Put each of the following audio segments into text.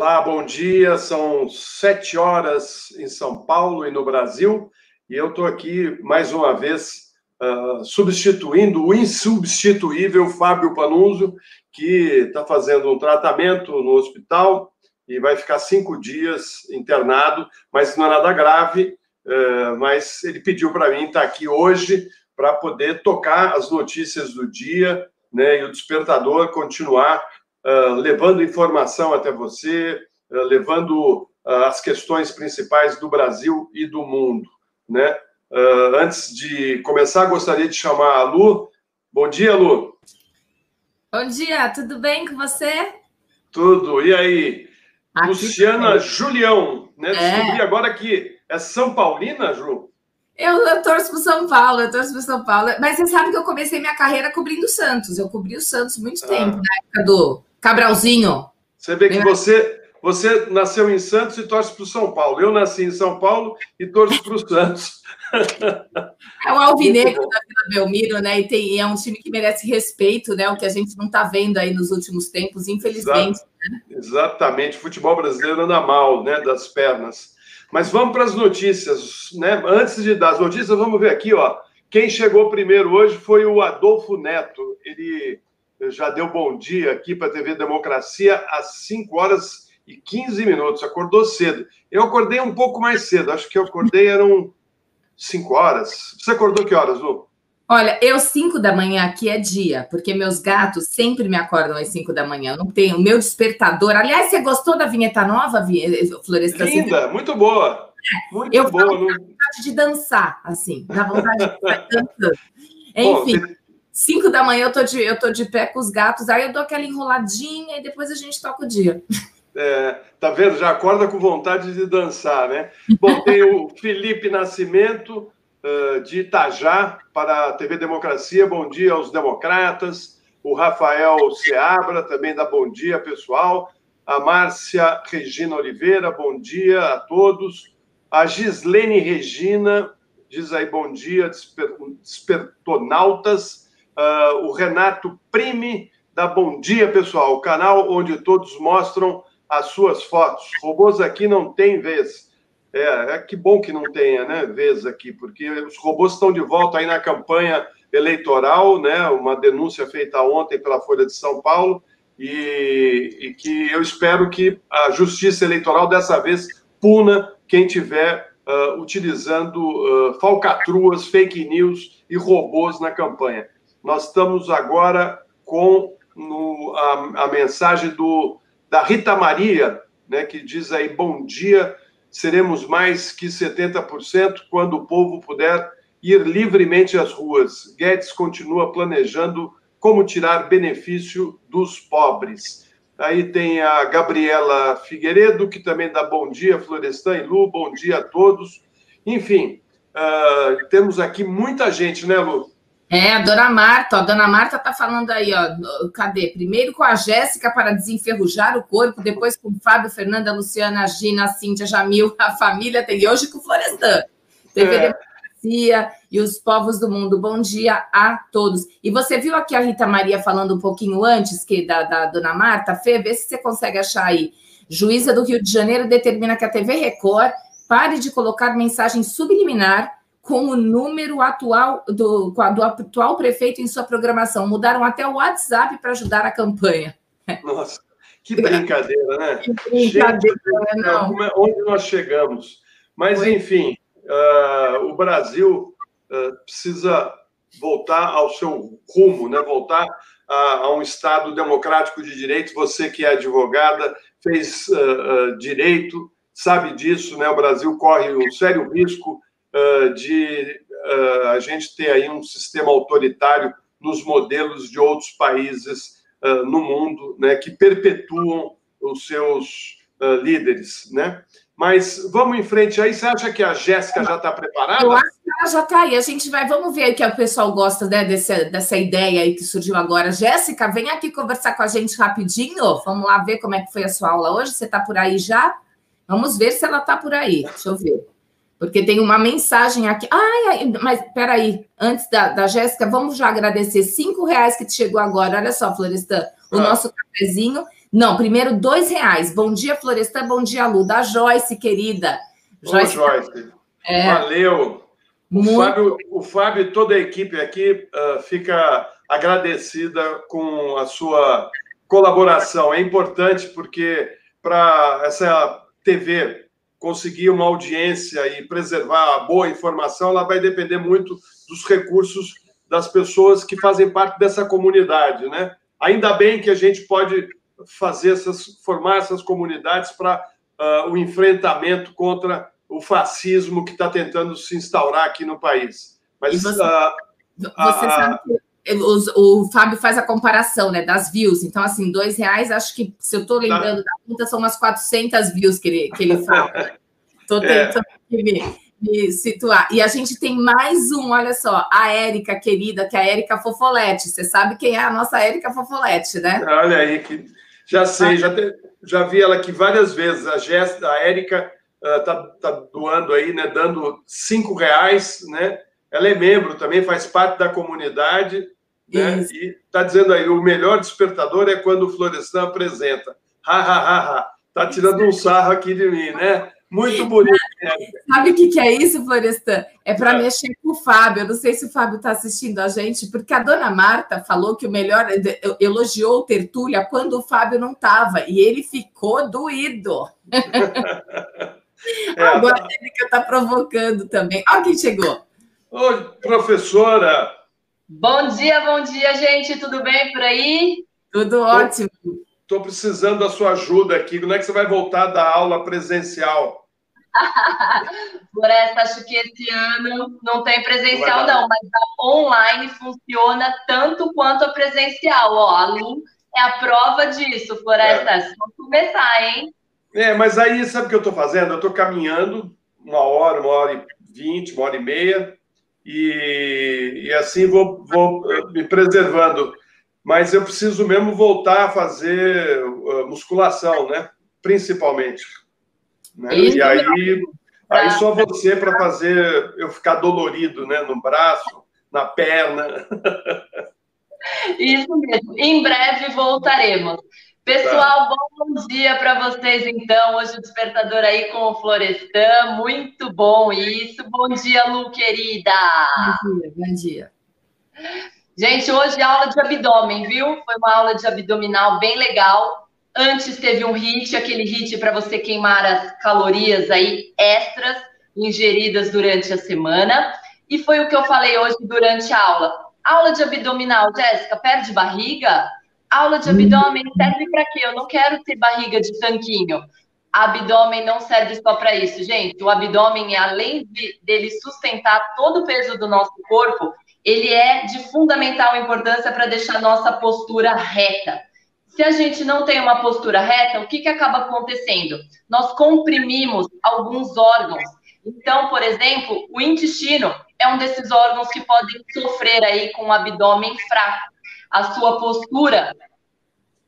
Olá, bom dia. São sete horas em São Paulo e no Brasil, e eu estou aqui mais uma vez uh, substituindo o insubstituível Fábio Panunzio, que está fazendo um tratamento no hospital e vai ficar cinco dias internado, mas não é nada grave. Uh, mas ele pediu para mim estar tá aqui hoje para poder tocar as notícias do dia, né, e o despertador continuar uh, levando informação até você, uh, levando uh, as questões principais do Brasil e do mundo, né? antes de começar, gostaria de chamar a Lu. Bom dia, Lu. Bom dia, tudo bem com você? Tudo. E aí? Aqui Luciana também. Julião, né? É. Descobri agora que é São Paulina, Ju? Eu, eu torço para São Paulo, eu torço para São Paulo. Mas você sabe que eu comecei minha carreira cobrindo o Santos. Eu cobri o Santos muito ah. tempo, na época do Cabralzinho. Você vê que você, você nasceu em Santos e torce para o São Paulo. Eu nasci em São Paulo e torço para o Santos. É o Alvinegro da Vila Belmiro, né? E tem, é um time que merece respeito, né? O que a gente não está vendo aí nos últimos tempos, infelizmente. Exato. Né? Exatamente. O futebol brasileiro anda mal, né? Das pernas. Mas vamos para as notícias, né? Antes de dar as notícias, vamos ver aqui, ó. Quem chegou primeiro hoje foi o Adolfo Neto. Ele já deu bom dia aqui para a TV Democracia às 5 horas e 15 minutos. Acordou cedo. Eu acordei um pouco mais cedo. Acho que eu acordei eram 5 horas. Você acordou que horas, Lu? Olha, eu 5 da manhã aqui é dia, porque meus gatos sempre me acordam às 5 da manhã. Eu não tenho o meu despertador. Aliás, você gostou da vinheta nova, Floresta? Linda, muito boa. Muito eu boa. Eu vontade de dançar, assim, dá vontade de dançando. Enfim, Bom, 5 da manhã eu tô, de, eu tô de pé com os gatos, aí eu dou aquela enroladinha e depois a gente toca o dia. É, tá vendo? Já acorda com vontade de dançar, né? Bom, tem o Felipe Nascimento de Itajá para a TV Democracia. Bom dia aos democratas. O Rafael Seabra também dá bom dia, pessoal. A Márcia Regina Oliveira, bom dia a todos. A Gislene Regina diz aí bom dia, desper, despertonautas. Uh, o Renato Prime dá bom dia, pessoal. O canal onde todos mostram as suas fotos. Robôs aqui não tem vez. É, é que bom que não tenha, né, vez aqui, porque os robôs estão de volta aí na campanha eleitoral, né, uma denúncia feita ontem pela Folha de São Paulo, e, e que eu espero que a Justiça Eleitoral dessa vez puna quem tiver uh, utilizando uh, falcatruas, fake news e robôs na campanha. Nós estamos agora com no, a, a mensagem do, da Rita Maria, né, que diz aí, bom dia, seremos mais que 70% quando o povo puder ir livremente às ruas. Guedes continua planejando como tirar benefício dos pobres. Aí tem a Gabriela Figueiredo, que também dá bom dia, Florestan e Lu, bom dia a todos. Enfim, uh, temos aqui muita gente, né, Lu? É, a dona Marta, a dona Marta tá falando aí, ó, cadê? Primeiro com a Jéssica para desenferrujar o corpo, depois com o Fábio, Fernanda, Luciana, Gina, Cíntia, Jamil, a família tem, hoje com o Florestan. TV é. Democracia e os povos do mundo. Bom dia a todos. E você viu aqui a Rita Maria falando um pouquinho antes que da, da dona Marta? Fê, vê se você consegue achar aí. Juíza do Rio de Janeiro determina que a TV Record pare de colocar mensagem subliminar com o número atual do, do atual prefeito em sua programação. Mudaram até o WhatsApp para ajudar a campanha. Nossa, que brincadeira, né? Que brincadeira, Gente, não. É, onde nós chegamos? Mas, enfim, uh, o Brasil uh, precisa voltar ao seu rumo, né? voltar a, a, um Estado democrático de direito. Você que é advogada, fez uh, direito, sabe disso, né? O Brasil corre um sério risco de a gente ter aí um sistema autoritário nos modelos de outros países no mundo, né, que perpetuam os seus líderes, né? Mas vamos em frente aí. Você acha que a Jéssica já está preparada? Eu acho que ela já está aí. A gente vai, vamos ver o que o pessoal gosta né, desse, dessa ideia aí que surgiu agora. Jéssica, vem aqui conversar com a gente rapidinho. Vamos lá ver como é que foi a sua aula hoje. Você está por aí já? Vamos ver se ela está por aí. Deixa eu ver. Porque tem uma mensagem aqui. Ai, mas peraí, antes da, da Jéssica, vamos já agradecer cinco reais que te chegou agora. Olha só, Florestan, o ah. nosso cafezinho. Não, primeiro dois reais. Bom dia, Florestan. Bom dia, Lu. Da Joyce, querida. Joyce. Ô, Joyce. É. Valeu. O Fábio, o Fábio e toda a equipe aqui uh, fica agradecida com a sua colaboração. É importante porque para essa TV conseguir uma audiência e preservar a boa informação, ela vai depender muito dos recursos das pessoas que fazem parte dessa comunidade, né? Ainda bem que a gente pode fazer essas, formar essas comunidades para uh, o enfrentamento contra o fascismo que está tentando se instaurar aqui no país. Mas você, uh, você sabe que o, o, Fábio faz a comparação, né, das views. Então, assim, dois reais, acho que se eu estou lembrando tá. da conta, são umas 400 views que ele, que ele fala. Estou tentando é. me, me, situar. E a gente tem mais um, olha só, a Érica, querida, que é a Érica Fofolete. Você sabe quem é a nossa Érica Fofolete, né? Olha aí, que já sei, já, te, já vi ela aqui várias vezes. A, Gest, a Érica está uh, tá doando aí, né? Dando cinco reais, né? Ela é membro também, faz parte da comunidade. Né? E está dizendo aí, o melhor despertador é quando o Florestan apresenta. Ha, ha, ha, ha. Tá tirando um sarro aqui de mim, né? Muito bonito. Sabe o que, que é isso, Florestan? É para é. mexer com o Fábio. Eu não sei se o Fábio está assistindo a gente, porque a dona Marta falou que o melhor elogiou o Tertúlia quando o Fábio não estava, e ele ficou doído. É, Agora ele que está provocando também. Olha quem chegou. Oi, professora. Bom dia, bom dia, gente. Tudo bem por aí? Tudo ótimo. Estou precisando da sua ajuda aqui. Quando é que você vai voltar da aula presencial? Floresta, acho que esse ano não tem presencial, não, mas a online funciona tanto quanto a presencial. Ó, a Lu é a prova disso, Floresta. É. Vamos começar, hein? É, mas aí sabe o que eu estou fazendo? Eu estou caminhando uma hora, uma hora e vinte, uma hora e meia, e, e assim vou, vou me preservando. Mas eu preciso mesmo voltar a fazer uh, musculação, né? Principalmente. Né? E aí, aí só você para fazer eu ficar dolorido, né? No braço, na perna. Isso mesmo. Em breve voltaremos. Pessoal, bom dia para vocês, então. Hoje o despertador aí com o Florestan. Muito bom isso. Bom dia, Lu, querida. Bom dia, bom dia. Gente, hoje aula de abdômen, viu? Foi uma aula de abdominal bem legal. Antes teve um HIT, aquele HIT para você queimar as calorias aí extras ingeridas durante a semana. E foi o que eu falei hoje durante a aula. Aula de abdominal, Jéssica, perde barriga? Aula de abdômen serve para quê? Eu não quero ter barriga de tanquinho. Abdômen não serve só para isso, gente. O abdômen, além de, dele sustentar todo o peso do nosso corpo, ele é de fundamental importância para deixar nossa postura reta. Se a gente não tem uma postura reta, o que, que acaba acontecendo? Nós comprimimos alguns órgãos. Então, por exemplo, o intestino é um desses órgãos que podem sofrer aí com o abdômen fraco. A sua postura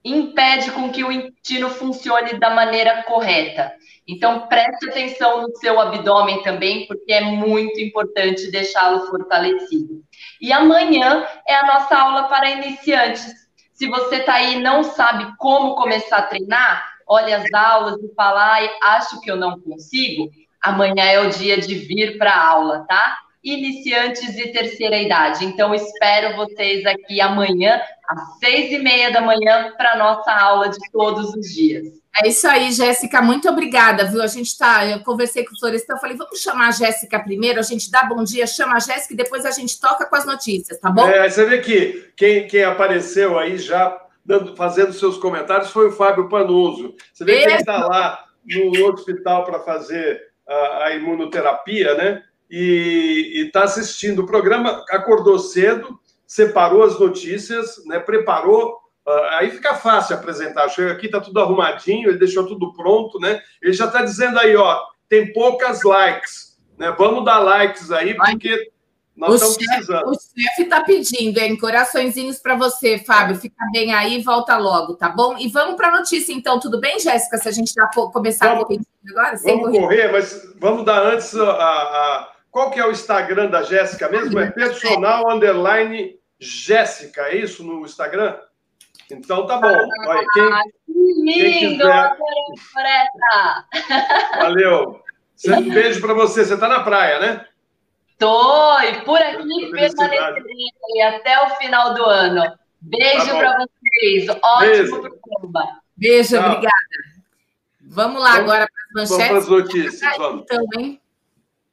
impede com que o intestino funcione da maneira correta. Então, preste atenção no seu abdômen também, porque é muito importante deixá-lo fortalecido. E amanhã é a nossa aula para iniciantes. Se você está aí e não sabe como começar a treinar, olha as aulas e fala, acho que eu não consigo, amanhã é o dia de vir para a aula, tá? Iniciantes e terceira idade. Então, espero vocês aqui amanhã, às seis e meia da manhã, para a nossa aula de todos os dias. É isso aí, Jéssica. Muito obrigada, viu? A gente tá. Eu conversei com o Florestan, falei, vamos chamar a Jéssica primeiro, a gente dá bom dia, chama a Jéssica e depois a gente toca com as notícias, tá bom? É, você vê que quem, quem apareceu aí já dando, fazendo seus comentários foi o Fábio Panuso. Você vê que ele está lá no hospital para fazer a, a imunoterapia, né? E está assistindo o programa, acordou cedo, separou as notícias, né, preparou. Uh, aí fica fácil apresentar. Chega aqui, está tudo arrumadinho, ele deixou tudo pronto, né? Ele já está dizendo aí, ó, tem poucas likes, né? Vamos dar likes aí, porque nós o estamos chefe, precisando. O chefe está pedindo, hein? Coraçõezinhos para você, Fábio. Fica bem aí volta logo, tá bom? E vamos para a notícia, então, tudo bem, Jéssica? Se a gente já começar vamos, a correr agora? Vamos correr, mas vamos dar antes a, a qual que é o Instagram da Jéssica mesmo? É personal underline Jéssica, é isso no Instagram? Então tá bom. Olha, quem, ah, que lindo! Quem quiser... Valeu. Um beijo para você. Você está na praia, né? Tô, e por aqui permanecerei até o final do ano. Beijo tá para vocês. Ótimo programa. Beijo, Tchau. obrigada. Vamos lá vamos, agora para as manchetes. Vamos para as notícias. Vamos. Então, hein?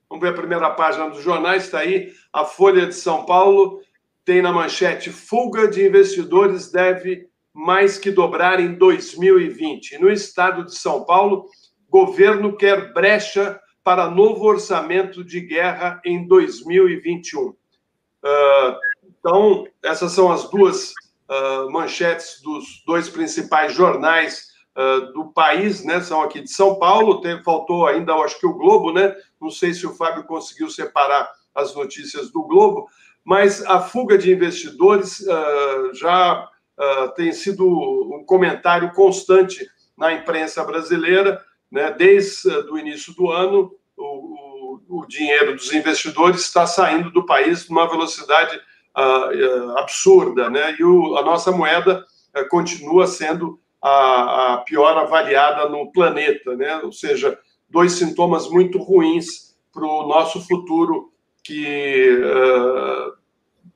Vamos ver a primeira página dos jornais. Está aí a Folha de São Paulo. Tem na manchete: fuga de investidores deve mais que dobrar em 2020. No estado de São Paulo, governo quer brecha para novo orçamento de guerra em 2021. Uh, ah, então, essas são as duas uh, manchetes dos dois principais jornais uh, do país, né? São aqui de São Paulo. Tem, faltou ainda, acho que o Globo, né? Não sei se o Fábio conseguiu separar as notícias do Globo, mas a fuga de investidores já tem sido um comentário constante na imprensa brasileira né? Desde o início do ano, o, o, o, dinheiro dos investidores está saindo do país numa velocidade uh, absurda, né? e o, a nossa moeda uh, continua sendo a, a, pior avaliada no planeta, né? ou seja, dois sintomas muito ruins para o nosso futuro que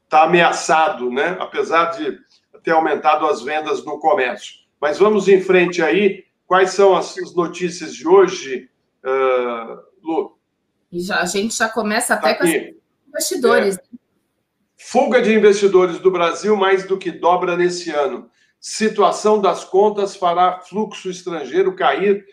está uh, ameaçado, né? apesar de ter aumentado as vendas no comércio. Mas vamos em frente aí Quais são as notícias de hoje, uh, Lu? E já, a gente já começa até tá com os investidores. É. Fuga de investidores do Brasil mais do que dobra nesse ano. Situação das contas fará fluxo estrangeiro cair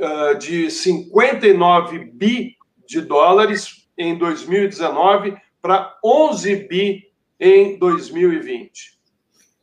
uh, de 59 bi de dólares em 2019 para 11 bi em 2020.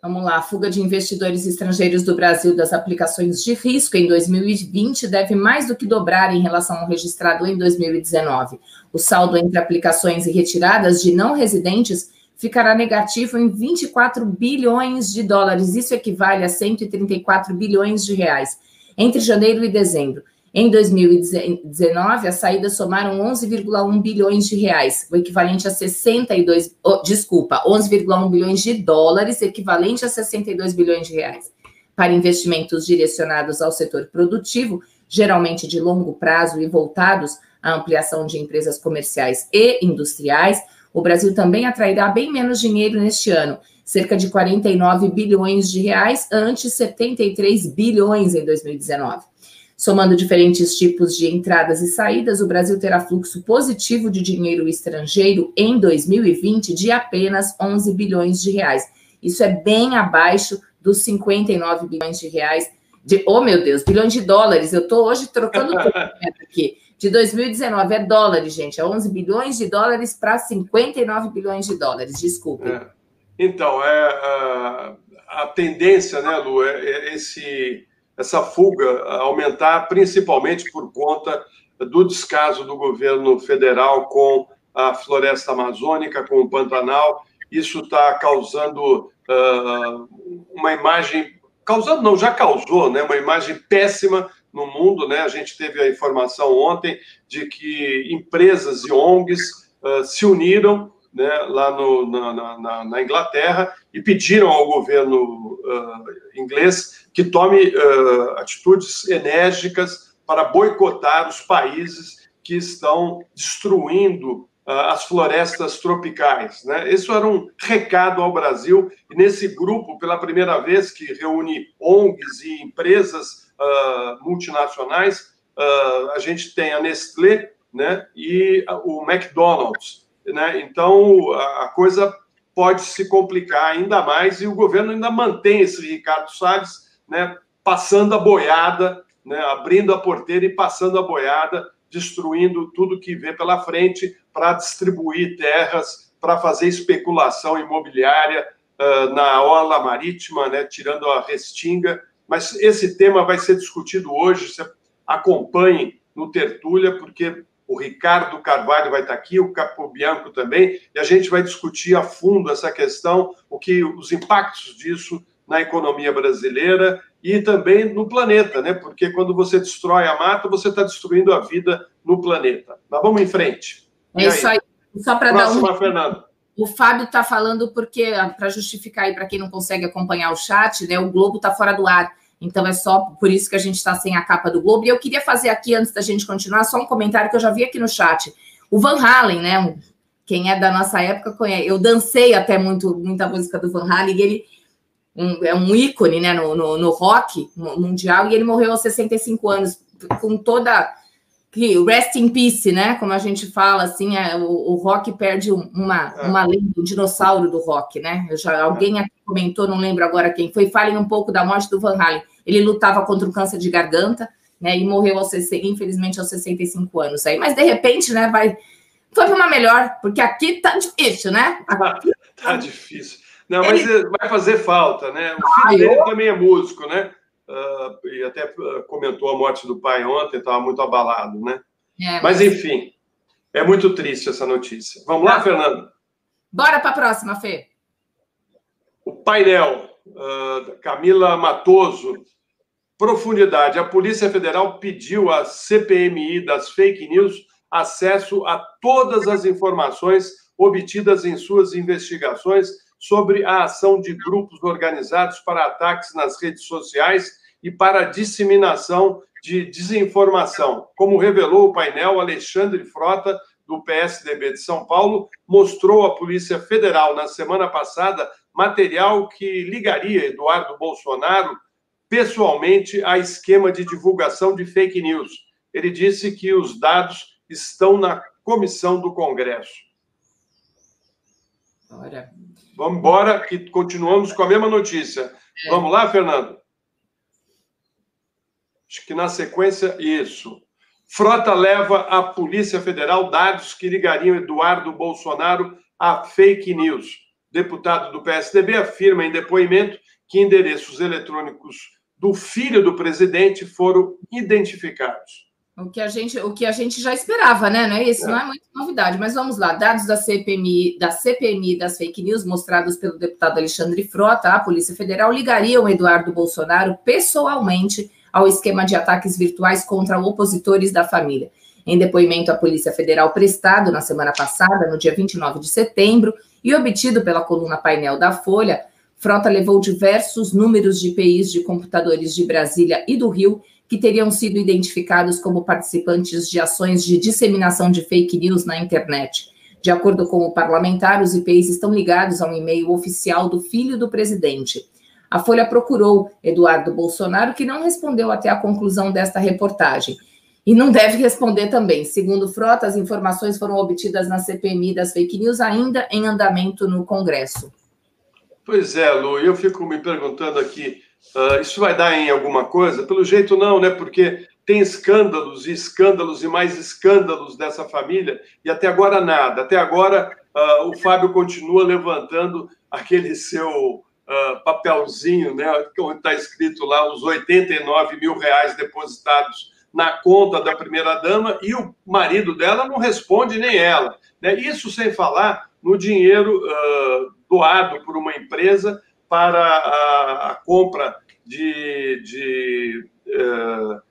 Vamos lá, a fuga de investidores estrangeiros do Brasil das aplicações de risco em 2020 deve mais do que dobrar em relação ao registrado em 2019. O saldo entre aplicações e retiradas de não residentes ficará negativo em 24 bilhões de dólares. Isso equivale a 134 bilhões de reais entre janeiro e dezembro. Em 2019, as saídas somaram 11,1 bilhões de reais, o equivalente a 62, oh, desculpa, 11,1 bilhões de dólares, equivalente a 62 bilhões de reais. Para investimentos direcionados ao setor produtivo, geralmente de longo prazo e voltados à ampliação de empresas comerciais e industriais, o Brasil também atrairá bem menos dinheiro neste ano, cerca de 49 bilhões de reais, antes 73 bilhões em 2019. Somando diferentes tipos de entradas e saídas, o Brasil terá fluxo positivo de dinheiro estrangeiro em 2020 de apenas 11 bilhões de reais. Isso é bem abaixo dos 59 bilhões de reais de, oh meu Deus, bilhões de dólares. Eu estou hoje trocando tudo aqui. De 2019 é dólares, gente, é 11 bilhões de dólares para 59 bilhões de dólares. Desculpe. É. Então, é a, a tendência, né, Lu, é, é esse essa fuga aumentar, principalmente por conta do descaso do governo federal com a floresta amazônica, com o Pantanal. Isso está causando uh, uma imagem, causando não, já causou, né, uma imagem péssima no mundo, né? A gente teve a informação ontem de que empresas e ONGs uh, se uniram né, lá no, na, na, na, Inglaterra e pediram ao governo uh, inglês que tome uh, atitudes enérgicas para boicotar os países que estão destruindo uh, as florestas tropicais. Né? Isso era um recado ao Brasil, e nesse grupo, pela primeira vez, que reúne ONGs e empresas uh, multinacionais, a gente tem a Nestlé né, e o McDonald's. Né? Então, a coisa pode se complicar ainda mais, e o governo ainda mantém esse Ricardo Salles né, passando a boiada, né, abrindo a porteira e passando a boiada, destruindo tudo que vê pela frente para distribuir terras, para fazer especulação imobiliária uh, na orla marítima, né, tirando a restinga. Mas esse tema vai ser discutido hoje. Você acompanhe no Tertúlia, porque o Ricardo Carvalho vai estar aqui, o Capo Bianco também, e a gente vai discutir a fundo essa questão, o que os impactos disso na economia brasileira e também no planeta, né? Porque quando você destrói a mata, você está destruindo a vida no planeta. Mas vamos em frente. É isso aí. Só para dar um. Fernanda. O Fábio está falando porque, para justificar aí para quem não consegue acompanhar o chat, né? O Globo está fora do ar. Então é só por isso que a gente está sem a capa do Globo. E eu queria fazer aqui, antes da gente continuar, só um comentário que eu já vi aqui no chat. O Van Halen, né? Quem é da nossa época conhece. Eu dancei até muito, muita música do Van Halen, e ele um, é um ícone né, no, no, no rock mundial, e ele morreu aos 65 anos, com toda que rest in peace, né? Como a gente fala, assim, é, o, o, rock perde uma, é. uma lenda, um dinossauro do rock, né? Eu já, alguém aqui comentou, não lembro agora quem foi, falem um pouco da morte do Van Halen. Ele lutava contra o câncer de garganta, né? E morreu aos, infelizmente aos 65 anos aí. Mas de repente, né, vai. Foi para uma melhor, porque aqui tá difícil, né? Aqui... Tá, tá difícil. Não, mas ele... vai fazer falta, né? O filho ah, dele eu... também é músico, né? Uh, e até ah, comentou a morte do pai ontem, estava muito abalado, né? É, mas... mas... enfim, é muito triste essa notícia. Vamos lá, tá. Fernando? Bora para a próxima, Fê. O painel, uh, Camila Matoso, profundidade. A Polícia Federal pediu à CPMI das fake news acesso a todas as informações obtidas em suas investigações sobre a ação de grupos organizados para ataques nas redes sociais e para disseminação de desinformação. Como revelou o painel, Alexandre Frota, do PSDB de São Paulo, mostrou à Polícia Federal na semana passada material que ligaria Eduardo Bolsonaro pessoalmente a esquema de divulgação de fake news. Ele disse que os dados estão na comissão do Congresso. Vamos embora, que continuamos com a mesma notícia. É. Vamos lá, Fernando? Acho que na sequência, isso. Frota leva à Polícia Federal dados que ligariam Eduardo Bolsonaro a fake news. Deputado do PSDB afirma em depoimento que endereços eletrônicos do filho do presidente foram identificados. O que a gente, o que a gente já esperava, né? Não é isso? É. Não é muita novidade. Mas vamos lá. Dados da CPMI, da CPMI das fake news mostrados pelo deputado Alexandre Frota, a Polícia Federal ligariam Eduardo Bolsonaro pessoalmente ao esquema de ataques virtuais contra opositores da família. Em depoimento à Polícia Federal prestado na semana passada, no dia 29 de setembro, e obtido pela coluna painel da Folha, Frota levou diversos números de IPIs de computadores de Brasília e do Rio que teriam sido identificados como participantes de ações de disseminação de fake news na internet. De acordo com o parlamentar, os IPs estão ligados a um e-mail oficial do filho do presidente. A Folha procurou Eduardo Bolsonaro, que não respondeu até a conclusão desta reportagem. E não deve responder também. Segundo Frota, as informações foram obtidas na CPMI das fake news, ainda em andamento no Congresso. Pois é, Lu, eu fico me perguntando aqui Uh, isso vai dar em alguma coisa? Pelo jeito, não, né? Porque tem escândalos e escândalos e mais escândalos dessa família e até agora nada. Até agora, uh, o Fábio continua levantando aquele seu uh, papelzinho, né? Onde está escrito lá os 89 mil reais depositados na conta da primeira-dama e o marido dela não responde nem ela. Né? Isso sem falar no dinheiro doado por uma empresa para a, a compra de, de uh,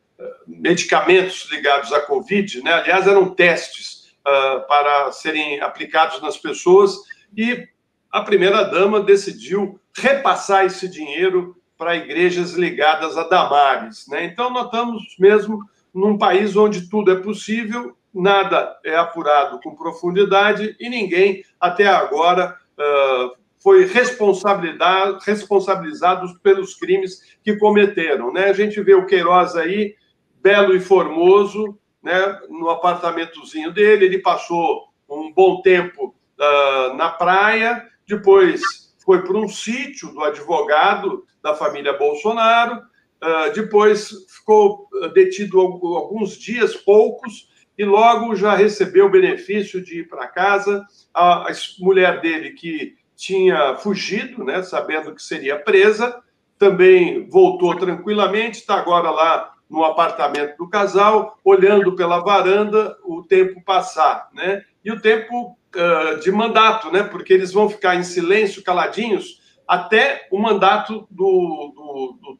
medicamentos ligados à Covid, né? aliás, eram testes uh, para serem aplicados nas pessoas, e a primeira-dama decidiu repassar esse dinheiro para igrejas ligadas a Damares. Né? Então, nós estamos mesmo num país onde tudo é possível, nada é apurado com profundidade e ninguém, até agora, uh, foi responsabilizados pelos crimes que cometeram. Né? A gente vê o Queiroz aí, belo e formoso, né? no apartamentozinho dele, ele passou um bom tempo uh, na praia, depois foi para um sítio do advogado da família Bolsonaro, uh, depois ficou detido alguns dias, poucos, e logo já recebeu o benefício de ir para casa. A, a mulher dele, que tinha fugido, né, sabendo que seria presa, também voltou tranquilamente, está agora lá no apartamento do casal, olhando pela varanda o tempo passar, né? E o tempo uh, de mandato, né? Porque eles vão ficar em silêncio, caladinhos, até o mandato do, do, do,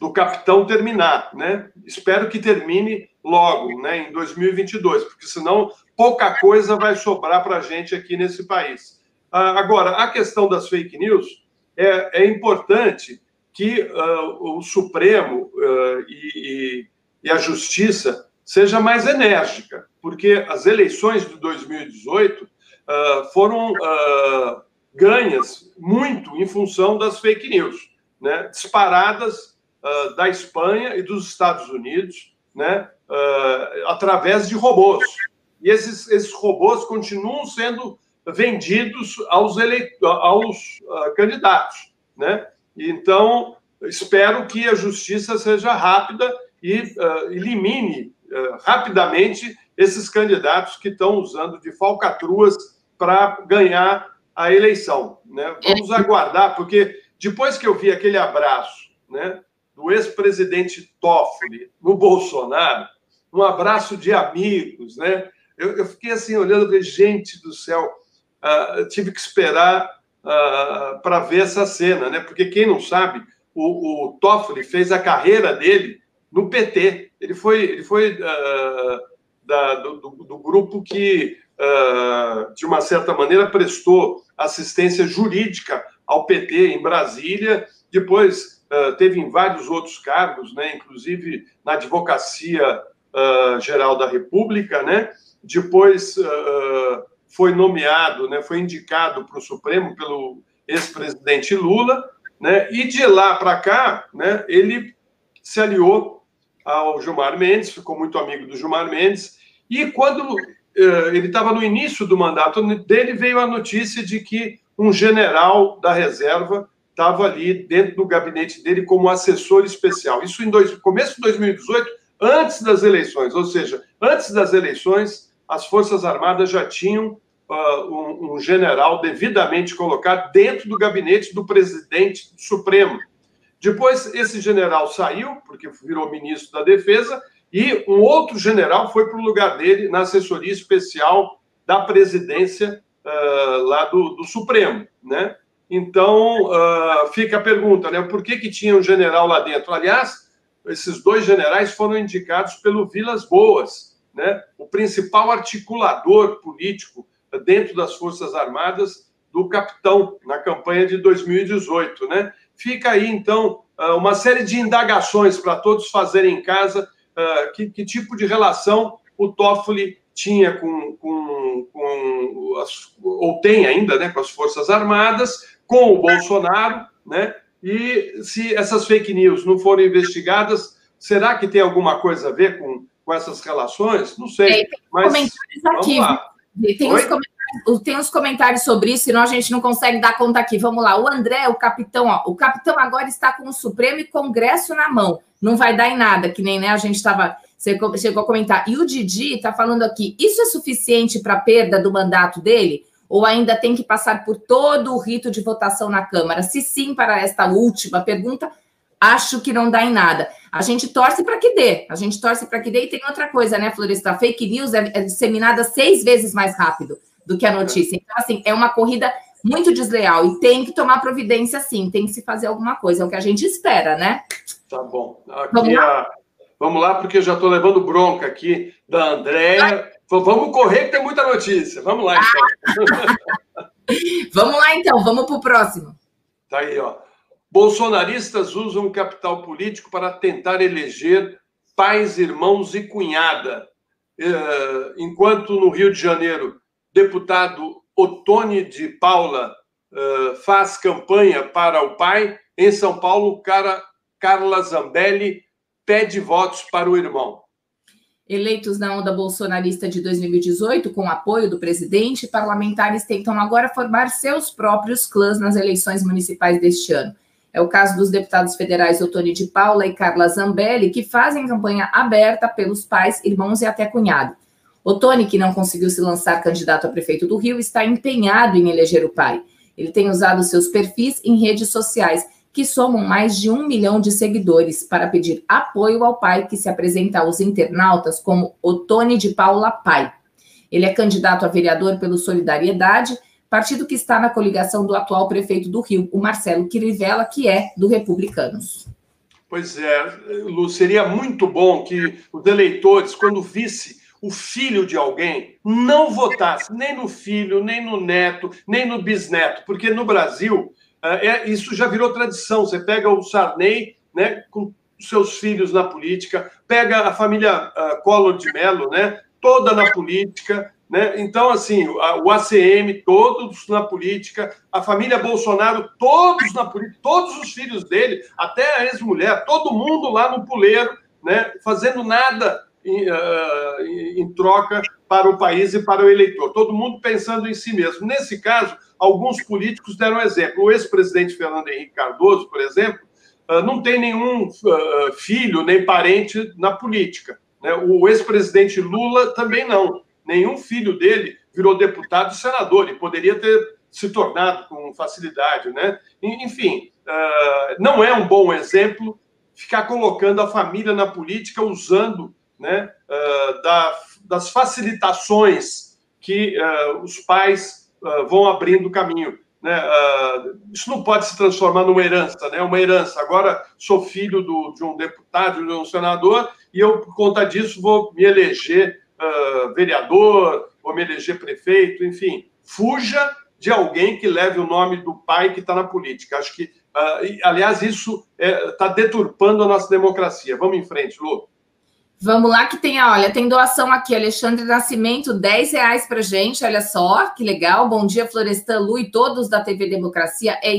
do capitão terminar, né? Espero que termine logo, né? Em 2022, porque senão pouca coisa vai sobrar para a gente aqui nesse país. Agora, a questão das fake news é, é importante que uh, o Supremo uh, e, e, a Justiça seja mais enérgica, porque as eleições de 2018 uh, foram ganhas muito em função das fake news, né? disparadas da Espanha e dos Estados Unidos, né? através de robôs. E esses, esses robôs continuam sendo vendidos aos, aos uh, candidatos. Né? Então, espero que a justiça seja rápida e uh, elimine uh, rapidamente esses candidatos que estão usando de falcatruas para ganhar a eleição. Né? Vamos aguardar, porque depois que eu vi aquele abraço né, do ex-presidente Toffoli no Bolsonaro, um abraço de amigos, né? Eu, eu fiquei assim olhando, gente do céu, uh, tive que esperar uh, para ver essa cena, né? Porque quem não sabe, o, o Toffoli fez a carreira dele no PT. Ele foi, ele foi uh, da, do, do, grupo que, de uma certa maneira, prestou assistência jurídica ao PT em Brasília. Depois teve em vários outros cargos, né? Inclusive na advocacia geral da República, né? Depois uh, foi nomeado, né, foi indicado para o Supremo pelo ex-presidente Lula, né, e de lá para cá, né, ele se aliou ao Gilmar Mendes, ficou muito amigo do Gilmar Mendes, e quando uh, ele estava no início do mandato dele, veio a notícia de que um general da reserva estava ali dentro do gabinete dele como assessor especial. Isso em dois, começo de 2018, antes das eleições, ou seja, antes das eleições, as Forças Armadas já tinham uh, um, um, general devidamente colocado dentro do gabinete do presidente Supremo. Depois, esse general saiu, porque virou ministro da Defesa, e um outro general foi para o lugar dele na assessoria especial da presidência uh, lá do, do, Supremo, né? Então, uh, fica a pergunta, né? Por que, que tinha um general lá dentro? Aliás, esses dois generais foram indicados pelo Vilas Boas, né, o principal articulador político dentro das Forças Armadas do capitão na campanha de 2018. Né? Fica aí, então, ah, uma série de indagações para todos fazerem em casa ah, que, que, tipo de relação o Toffoli tinha com, com, com as, ou tem ainda né, com as Forças Armadas, com o Bolsonaro, né? E se essas fake news não forem investigadas, será que tem alguma coisa a ver com com essas relações? Não sei. É, tem mas comentários aqui. Tem uns, comentários, tem uns, comentários, sobre isso, senão a gente não consegue dar conta aqui. Vamos lá. O André, o capitão, ó, o capitão agora está com o Supremo e Congresso na mão. Não vai dar em nada, que nem né, a gente estava. Você chegou a comentar. E o Didi está falando aqui: isso é suficiente para a perda do mandato dele? Ou ainda tem que passar por todo o rito de votação na Câmara? Se sim, para esta última pergunta, acho que não dá em nada. A gente torce para que dê, a gente torce para que dê. E tem outra coisa, né, Floresta? Fake news é, é, disseminada seis vezes mais rápido do que a notícia. Então, assim, é uma corrida muito desleal e tem que tomar providência, sim, tem que se fazer alguma coisa, é o que a gente espera, né? Tá bom. Aqui Vamos lá, a... Vamos lá porque eu já estou levando bronca aqui da Andréia. Vamos correr que tem muita notícia. Vamos lá, então. vamos lá, então, vamos para o próximo. Tá aí, ó. Bolsonaristas usam capital político para tentar eleger pais, irmãos e cunhada. É, enquanto no Rio de Janeiro, deputado Otone de Paula é, faz campanha para o pai, em São Paulo, cara, Carla Zambelli pede votos para o irmão. Eleitos na onda bolsonarista de 2018, com apoio do presidente, parlamentares tentam agora formar seus próprios clãs nas eleições municipais deste ano. É o caso dos deputados federais Otoni de Paula e Carla Zambelli, que fazem campanha aberta pelos pais, irmãos e até cunhado. Otoni, que não conseguiu se lançar candidato a prefeito do Rio, está empenhado em eleger o pai. Ele tem usado seus perfis em redes sociais, que somam mais de um milhão de seguidores, para pedir apoio ao pai, que se apresenta aos internautas como Otoni de Paula Pai. Ele é candidato a vereador pelo Solidariedade partido que está na coligação do atual prefeito do Rio, o Marcelo Quirivella, que é do Republicanos. Pois é, Lu, seria muito bom que os eleitores, quando visse o filho de alguém não votasse nem no filho, nem no neto, nem no bisneto, porque no Brasil é, é, isso já virou tradição. Você pega o Sarney, né, com seus filhos na política, pega a família uh, Collor de Mello, né, toda na política, né? Então, assim, o ACM, todos na política, a família Bolsonaro, todos na política, todos os filhos dele, até a ex-mulher, todo mundo lá no puleiro, né? fazendo nada em, uh, em, troca para o país e para o eleitor. Todo mundo pensando em si mesmo. Nesse caso, alguns políticos deram exemplo. O ex-presidente Fernando Henrique Cardoso, por exemplo, uh, não tem nenhum uh, filho nem parente na política. Né? O ex-presidente Lula também não. Nenhum filho dele virou deputado e senador, e poderia ter se tornado com facilidade. Né? Enfim, não é um bom exemplo ficar colocando a família na política usando né, da, das facilitações que uh, os pais vão abrindo caminho. Né? isso não pode se transformar numa herança, né? uma herança. Agora sou filho do, de um deputado, de um senador, e eu, por conta disso, vou me eleger vereador, vou me eleger prefeito, enfim. Fuja de alguém que leve o nome do pai que está na política. Acho que, aliás, isso está é, deturpando a nossa democracia. Vamos em frente, Lu. Vamos lá que tem, olha, tem doação aqui, Alexandre Nascimento, 10 reais pra gente, olha só, que legal. Bom dia, Florestan, Lu e todos da TV Democracia. É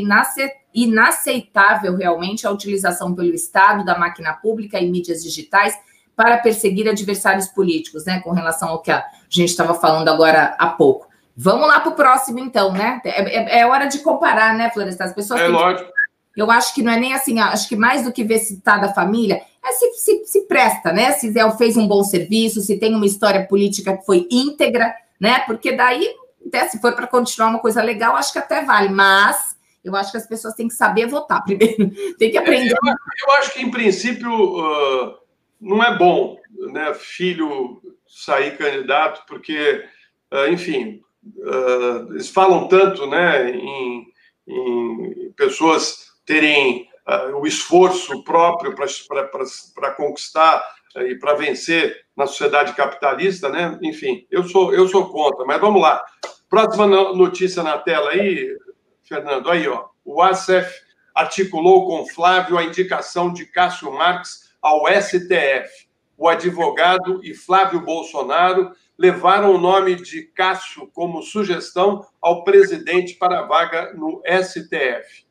inaceitável realmente a utilização pelo Estado da máquina pública e mídias digitais para perseguir adversários políticos, né? Com relação ao que a gente estava falando agora há pouco. Vamos lá para o próximo, então, né? É, é, é, hora de comparar, né, Florestan? As pessoas. É lógico. Que... Eu acho que não é nem assim, acho que mais do que ver se está da família, é se, se, se, presta, né? Se Zé fez um bom serviço, se tem uma história política que foi íntegra, né? Porque daí, até se for para continuar uma coisa legal, acho que até vale, mas eu acho que as pessoas têm que saber votar primeiro, tem que aprender. Eu, eu acho que, em princípio, uh, não é bom, né? Filho sair candidato, porque, uh, enfim, uh, eles falam tanto, né? Em, em pessoas terem uh, o esforço próprio para conquistar e para vencer na sociedade capitalista, né? Enfim, eu sou, eu sou contra, mas vamos lá. Próxima notícia na tela aí, Fernando, aí, ó. O ASEF articulou com Flávio a indicação de Cássio Marques ao STF. O advogado e Flávio Bolsonaro levaram o nome de Cássio como sugestão ao presidente para a vaga no STF.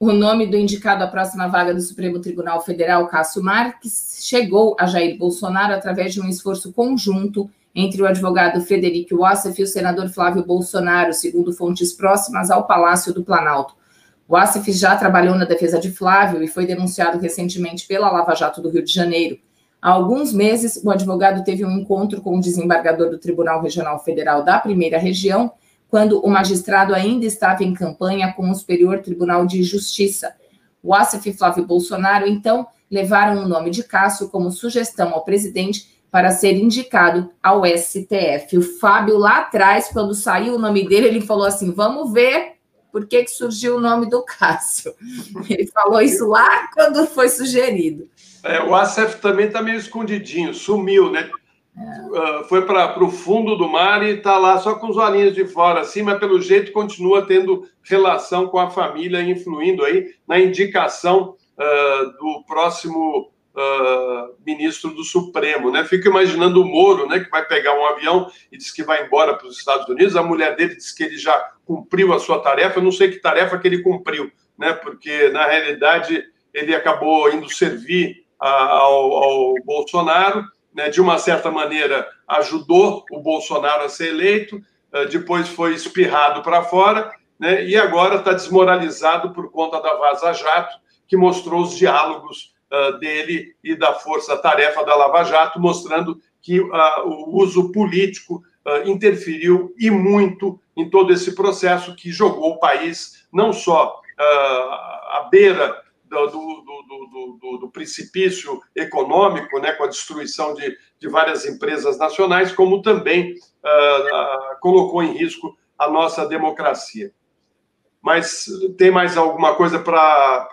O nome do indicado à próxima vaga do Supremo Tribunal Federal, Cássio Marques, chegou a Jair Bolsonaro através de um esforço conjunto entre o advogado Frederico Wassef e o senador Flávio Bolsonaro, segundo fontes próximas ao Palácio do Planalto. O Wassef já trabalhou na defesa de Flávio e foi denunciado recentemente pela Lava Jato do Rio de Janeiro. Há alguns meses, o advogado teve um encontro com o desembargador do Tribunal Regional Federal da Primeira Região, quando o magistrado ainda estava em campanha com o Superior Tribunal de Justiça. O Asif e Flávio Bolsonaro, então, levaram o nome de Cássio como sugestão ao presidente para ser indicado ao STF. O Fábio, lá atrás, quando saiu o nome dele, ele falou assim: vamos ver por que, que surgiu o nome do Cássio. Ele falou isso lá quando foi sugerido. É, o ASEF também está meio escondidinho, sumiu, né? Uh, foi para o fundo do mar e está lá só com os olhinhos de fora, assim, mas pelo jeito continua tendo relação com a família, influindo aí na indicação uh, do próximo uh, ministro do Supremo, né? Fico imaginando o Moro, né, que vai pegar um avião e diz que vai embora para os Estados Unidos. A mulher dele diz que ele já cumpriu a sua tarefa. Eu não sei que tarefa que ele cumpriu, né? Porque na realidade ele acabou indo servir ao, ao Bolsonaro né, de uma certa maneira, ajudou o Bolsonaro a ser eleito, eh, depois foi espirrado para fora, né, e agora está desmoralizado por conta da Vaza Jato, que mostrou os diálogos uh, dele e da força-tarefa da Lava Jato, mostrando que uh, o uso político uh, interferiu e muito em todo esse processo que jogou o país não só à beira do, do, do, do, precipício econômico, né, com a destruição de, de várias empresas nacionais, como também colocou em risco a nossa democracia. Mas tem mais alguma coisa para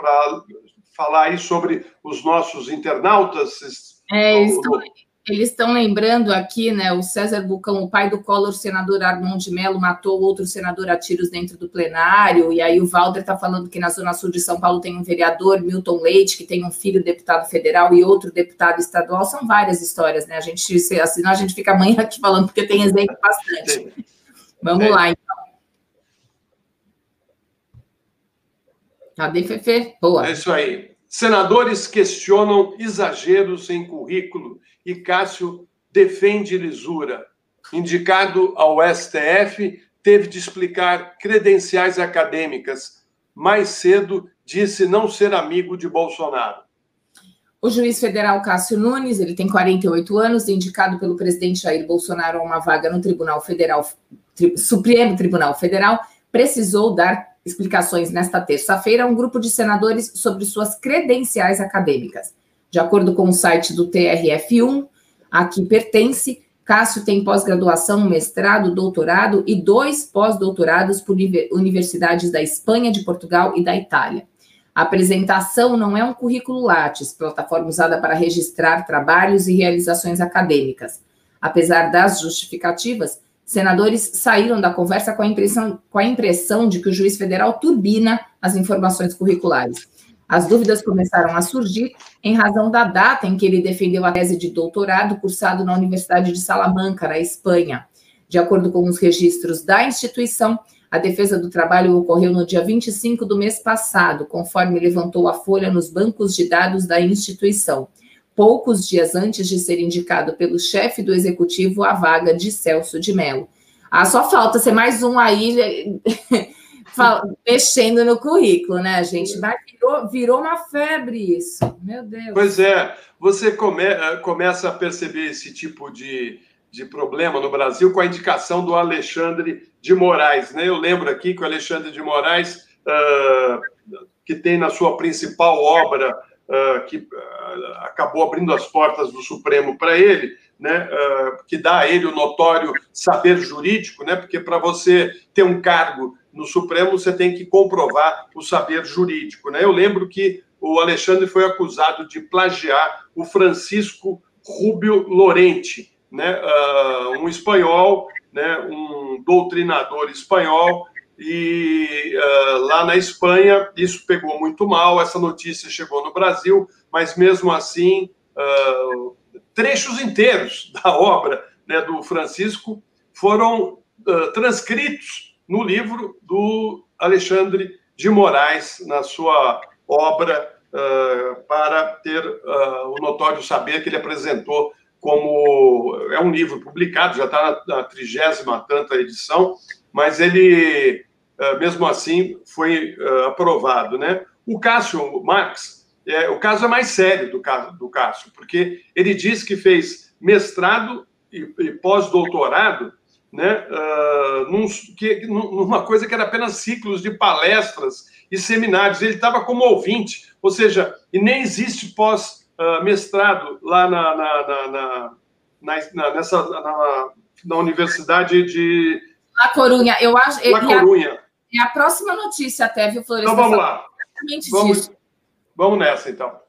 falar aí sobre os nossos internautas? É, Eles estão lembrando aqui, né? O César Bucão, o pai do Collor, o senador Armando de Mello, matou outro senador a tiros dentro do plenário. E aí o Valder está falando que na Zona Sul de São Paulo tem um vereador, Milton Leite, que tem um filho deputado federal e outro deputado estadual. São várias histórias, né? A gente, assim, a gente fica amanhã aqui falando, porque tem exemplo bastante. Vamos é. lá, então. Cadê, Fefe? Boa. É isso aí. Senadores questionam exageros em currículo e Cássio defende lisura. Indicado ao STF, teve de explicar credenciais acadêmicas. Mais cedo, disse não ser amigo de Bolsonaro. O juiz federal Cássio Nunes, ele tem 48 anos, indicado pelo presidente Jair Bolsonaro a uma vaga no Tribunal Federal, Supremo Tribunal Federal, precisou dar explicações nesta terça-feira a um grupo de senadores sobre suas credenciais acadêmicas. De acordo com o site do TRF1, a que pertence, Cássio tem pós-graduação, mestrado, doutorado e dois pós-doutorados por universidades da Espanha, de Portugal e da Itália. A apresentação não é um currículo Lattes, plataforma usada para registrar trabalhos e realizações acadêmicas. Apesar das justificativas, senadores saíram da conversa com a impressão, com a impressão de que o juiz federal turbina as informações curriculares. As dúvidas começaram a surgir em razão da data em que ele defendeu a tese de doutorado cursado na Universidade de Salamanca, na Espanha. De acordo com os registros da instituição, a defesa do trabalho ocorreu no dia 25 do mês passado, conforme levantou a folha nos bancos de dados da instituição, poucos dias antes de ser indicado pelo chefe do executivo à vaga de Celso de Mello. Ah, só falta ser mais um aí mexendo no currículo, né, gente? Virou, virou uma febre isso. Meu Deus. Pois é, você come, começa a perceber esse tipo de, de problema no Brasil com a indicação do Alexandre de Moraes. Né? Eu lembro aqui que o Alexandre de Moraes, uh, que tem na sua principal obra, uh, que uh, acabou abrindo as portas do Supremo para ele, né, que dá a ele o notório saber jurídico, né, porque para você ter um cargo no Supremo você tem que comprovar o saber jurídico. Né? Eu lembro que o Alexandre foi acusado de plagiar o Francisco Rubio Lorente, né? Uh, um espanhol, né? um doutrinador espanhol, e uh, lá na Espanha isso pegou muito mal, essa notícia chegou no Brasil, mas mesmo assim, uh, trechos inteiros da obra né, do Francisco foram transcritos no livro do Alexandre de Moraes, na sua obra uh, para ter uh, o notório saber que ele apresentou como é um livro publicado, já está na trigésima tanta edição, mas ele uh, mesmo assim foi aprovado, né? O Cássio Marx, é, o caso é mais sério do caso do Cássio, porque ele diz que fez mestrado e, e pós-doutorado né, uh, num, que, numa coisa que era apenas ciclos de palestras e seminários. Ele estava como ouvinte, ou seja, e nem existe pós-mestrado lá na, na, na, na nessa, na, na, Universidade de. La Corunha, eu acho. La Corunha. É a próxima notícia, até, viu, Florestan? Então vamos lá. Vamos, vamos nessa, então.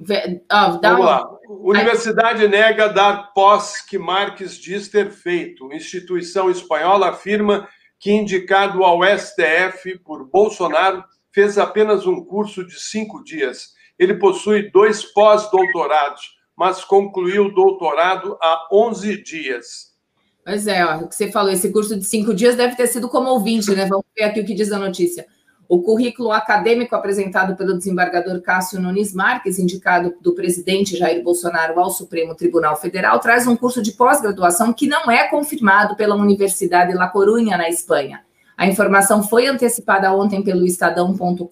Oh, Vamos um... lá. Universidade nega dar pós que Marques diz ter feito. Instituição espanhola afirma que, indicado ao STF por Bolsonaro, fez apenas um curso de cinco dias. Ele possui dois pós-doutorados, mas concluiu o doutorado há 11 dias. Pois é, ó, o que você falou, esse curso de cinco dias deve ter sido como ouvinte, né? Vamos ver aqui o que diz a notícia. O currículo acadêmico apresentado pelo desembargador Cássio Nunes Marques, indicado do presidente Jair Bolsonaro ao Supremo Tribunal Federal, traz um curso de pós-graduação que não é confirmado pela Universidade La Coruña, na Espanha. A informação foi antecipada ontem pelo estadão.com.br.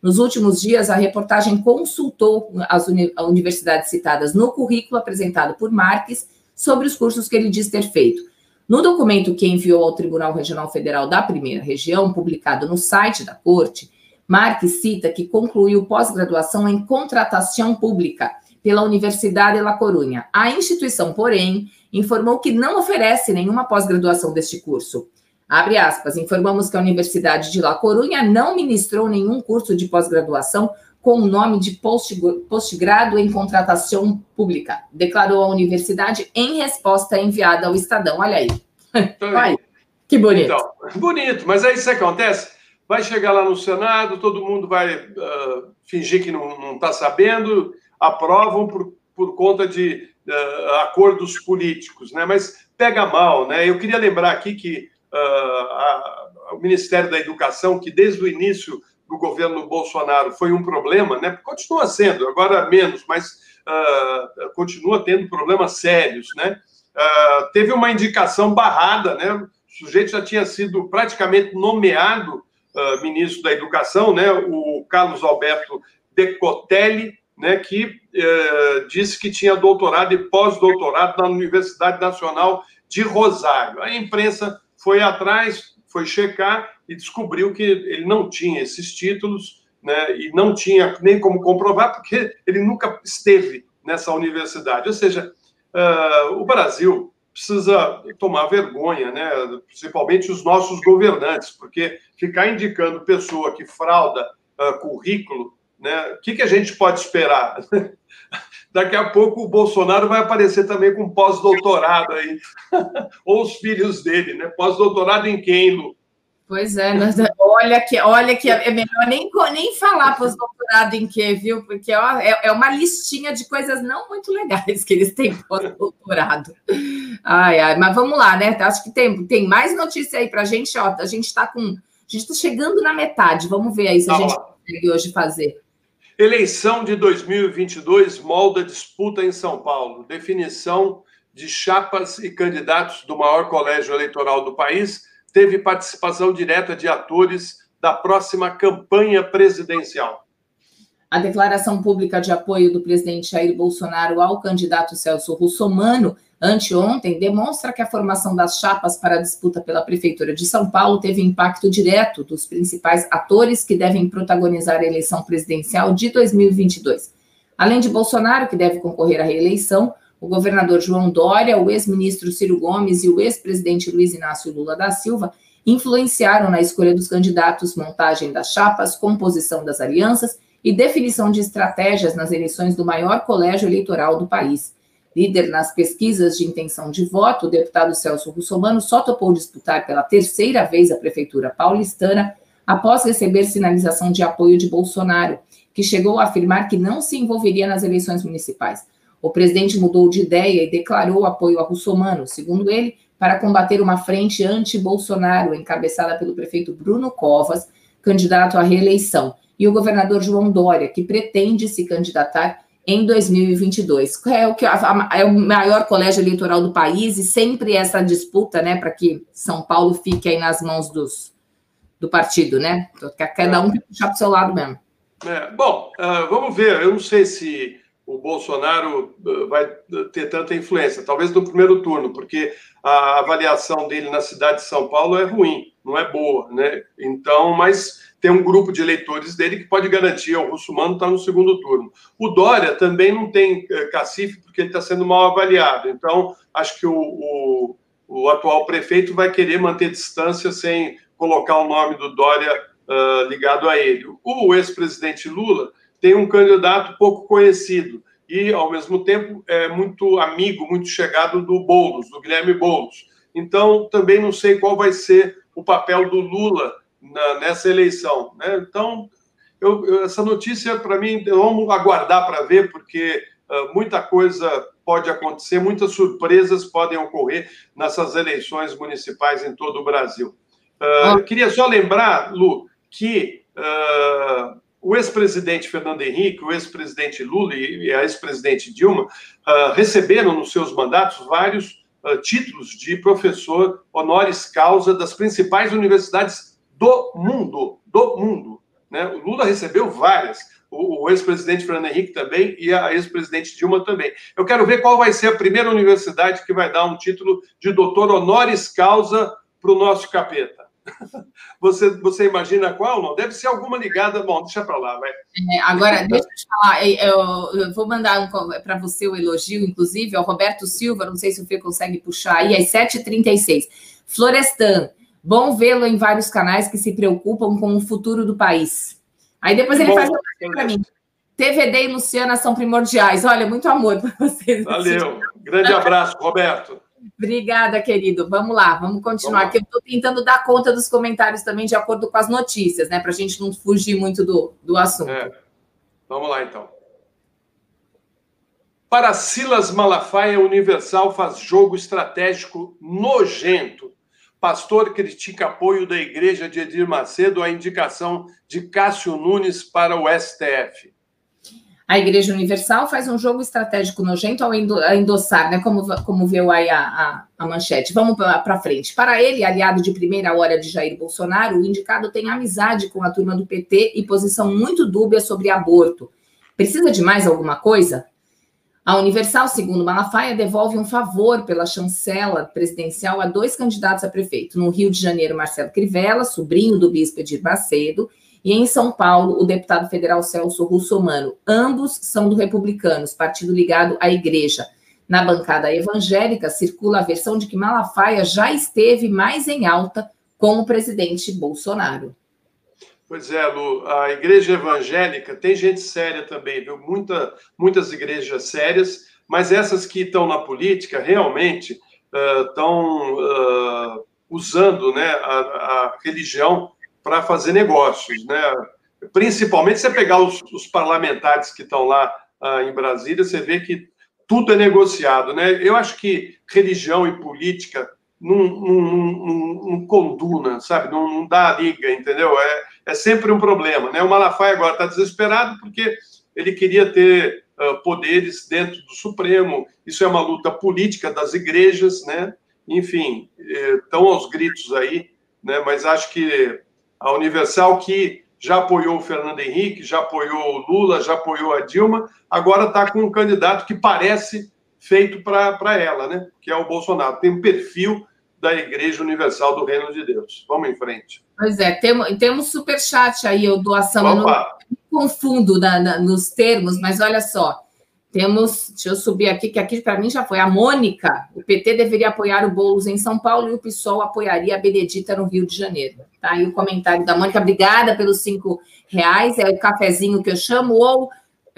Nos últimos dias, a reportagem consultou as uni universidades citadas no currículo apresentado por Marques sobre os cursos que ele diz ter feito. No documento que enviou ao Tribunal Regional Federal da Primeira Região, publicado no site da Corte, Marques cita que concluiu pós-graduação em contratação pública pela Universidade La Coruña. A instituição, porém, informou que não oferece nenhuma pós-graduação deste curso. Abre aspas, informamos que a Universidade de La Coruña não ministrou nenhum curso de pós-graduação com o nome de postgrado em contratação pública, declarou a universidade em resposta enviada ao Estadão. Olha aí. Olha, que bonito. Então, bonito, mas aí isso acontece. Vai chegar lá no Senado, todo mundo vai uh, fingir que não está sabendo, aprovam por, por conta de uh, acordos políticos, né? Mas pega mal, né? Eu queria lembrar aqui que uh, a, o Ministério da Educação, que desde o início do governo Bolsonaro foi um problema, né? Continua sendo, agora menos, mas uh, continua tendo problemas sérios, né? Uh, teve uma indicação barrada, né? O sujeito já tinha sido praticamente nomeado uh, ministro da Educação, né? O Carlos Alberto Decotelli, né? Que disse que tinha doutorado e pós-doutorado na Universidade Nacional de Rosário. A imprensa foi atrás, foi checar e descobriu que ele não tinha esses títulos, né, e não tinha nem como comprovar, porque ele nunca esteve nessa universidade. Ou seja, uh, o Brasil precisa tomar vergonha, né, principalmente os nossos governantes, porque ficar indicando pessoa que frauda uh, currículo, né, o que, que a gente pode esperar? Daqui a pouco o Bolsonaro vai aparecer também com pós-doutorado aí, ou os filhos dele, né? Pós-doutorado em quem, Lu? Pois é, nós, olha que, olha que é melhor nem, nem falar pós-doutorado em quê, viu? Porque ó, é, é uma listinha de coisas não muito legais que eles têm pós-doutorado. Ai, ai, mas vamos lá, né? Acho que tem, tem mais notícia aí para a gente, ó. A gente está com. A gente está chegando na metade. Vamos ver aí se a gente consegue hoje fazer. Eleição de 2022 molda disputa em São Paulo. Definição de chapas e candidatos do maior colégio eleitoral do país teve participação direta de atores da próxima campanha presidencial. A declaração pública de apoio do presidente Jair Bolsonaro ao candidato Celso Russomano anteontem demonstra que a formação das chapas para a disputa pela Prefeitura de São Paulo teve impacto direto dos principais atores que devem protagonizar a eleição presidencial de 2022. Além de Bolsonaro, que deve concorrer à reeleição, o governador João Dória, o ex-ministro Ciro Gomes e o ex-presidente Luiz Inácio Lula da Silva influenciaram na escolha dos candidatos, montagem das chapas, composição das alianças e definição de estratégias nas eleições do maior colégio eleitoral do país. Líder nas pesquisas de intenção de voto, o deputado Celso Russomano só topou disputar pela terceira vez a prefeitura paulistana após receber sinalização de apoio de Bolsonaro, que chegou a afirmar que não se envolveria nas eleições municipais. O presidente mudou de ideia e declarou apoio a Russomano, segundo ele, para combater uma frente anti-Bolsonaro, encabeçada pelo prefeito Bruno Covas, candidato à reeleição, e o governador João Dória, que pretende se candidatar em 2022. É o, que, é o maior colégio eleitoral do país e sempre essa disputa, né, para que São Paulo fique aí nas mãos dos, do partido, né? Então, cada um puxar para o seu lado mesmo. É, bom, uh, vamos ver. Eu não sei se o Bolsonaro uh, vai ter tanta influência, talvez no primeiro turno, porque a avaliação dele na cidade de São Paulo é ruim, não é boa, né? Então, mas tem um grupo de eleitores dele que pode garantir ao Russumano estar no segundo turno. O Dória também não tem eh, cacife porque ele está sendo mal avaliado. Então, acho que o, o, o, atual prefeito vai querer manter distância sem colocar o nome do Dória uh, ligado a ele. O ex-presidente Lula tem um candidato pouco conhecido e, ao mesmo tempo, é muito amigo, muito chegado do Boulos, do Guilherme Boulos. Então, também não sei qual vai ser o papel do Lula na, nessa eleição. Né? Então, eu, eu, essa notícia, para mim, vamos aguardar para ver, porque uh, muita coisa pode acontecer, muitas surpresas podem ocorrer nessas eleições municipais em todo o Brasil. Uh, Eu queria só lembrar, Lu, que uh, o ex-presidente Fernando Henrique, o ex-presidente Lula e a ex-presidente Dilma receberam nos seus mandatos vários títulos de professor honoris causa das principais universidades do mundo, do mundo. Né? O Lula recebeu várias, o, o ex-presidente Fernando Henrique também e a ex-presidente Dilma também. Eu quero ver qual vai ser a primeira universidade que vai dar um título de doutor honoris causa para o nosso capeta. Você, você imagina qual? Não? Deve ser alguma ligada. Bom, deixa para lá, vai. É, agora, deixa eu te falar. Eu, eu vou mandar um, para você o um elogio, inclusive, ao Roberto Silva. Não sei se o Fê consegue puxar aí, às 7h36. Florestan, Bom vê-lo em vários canais que se preocupam com o futuro do país. Aí depois ele Bom, faz uma para mim. TVD e Luciana são primordiais. Olha, muito amor para vocês. Valeu. Grande abraço, Roberto. Obrigada, querido. Vamos lá, vamos continuar. Vamos lá. eu estou tentando dar conta dos comentários também de acordo com as notícias, né? Para a gente não fugir muito do, do assunto. É. Vamos lá, então. Para Silas Malafaia, Universal faz jogo estratégico nojento. Pastor critica apoio da igreja de Edir Macedo à indicação de Cássio Nunes para o STF. A Igreja Universal faz um jogo estratégico nojento ao endossar, né? Como, como viu aí a, a, a manchete. Vamos para frente. Para ele, aliado de primeira hora de Jair Bolsonaro, o indicado tem amizade com a turma do PT e posição muito dúbia sobre aborto. Precisa de mais alguma coisa? A Universal, segundo Malafaia, devolve um favor pela chancela presidencial a dois candidatos a prefeito. No Rio de Janeiro, Marcelo Crivella, sobrinho do bispo Edir Macedo, e em São Paulo, o deputado federal Celso Russomano. Ambos são do Republicanos, partido ligado à igreja. Na bancada evangélica, circula a versão de que Malafaia já esteve mais em alta com o presidente Bolsonaro. Pois é, Lu, a igreja evangélica tem gente séria também, viu? Muita, muitas igrejas sérias, mas essas que estão na política realmente estão uh, uh, usando né, a, a religião para fazer negócios, né? Principalmente você pegar os, os parlamentares que estão lá uh, em Brasília, você vê que tudo é negociado, né? Eu acho que religião e política não, não, não, não conduna, sabe? Não, não, dá liga, entendeu? É, é sempre um problema, né? O Malafaia agora está desesperado porque ele queria ter uh, poderes dentro do Supremo. Isso é uma luta política das igrejas, né? Enfim, estão eh, aos gritos aí, né? Mas acho que a Universal, que já apoiou o Fernando Henrique, já apoiou o Lula, já apoiou a Dilma, agora está com um candidato que parece feito para ela, né? Que é o Bolsonaro. Tem um perfil da Igreja Universal do Reino de Deus. Vamos em frente. Pois é, temos, temos superchat aí, eu doação. Eu não confundo na, na, nos termos, mas olha só. Temos, deixa eu subir aqui, que aqui para mim já foi. A Mônica, o PT deveria apoiar o Boulos em São Paulo e o PSOL apoiaria a Benedita no Rio de Janeiro. Tá aí o comentário da Mônica. Obrigada pelos cinco reais. É o cafezinho que eu chamo, ou,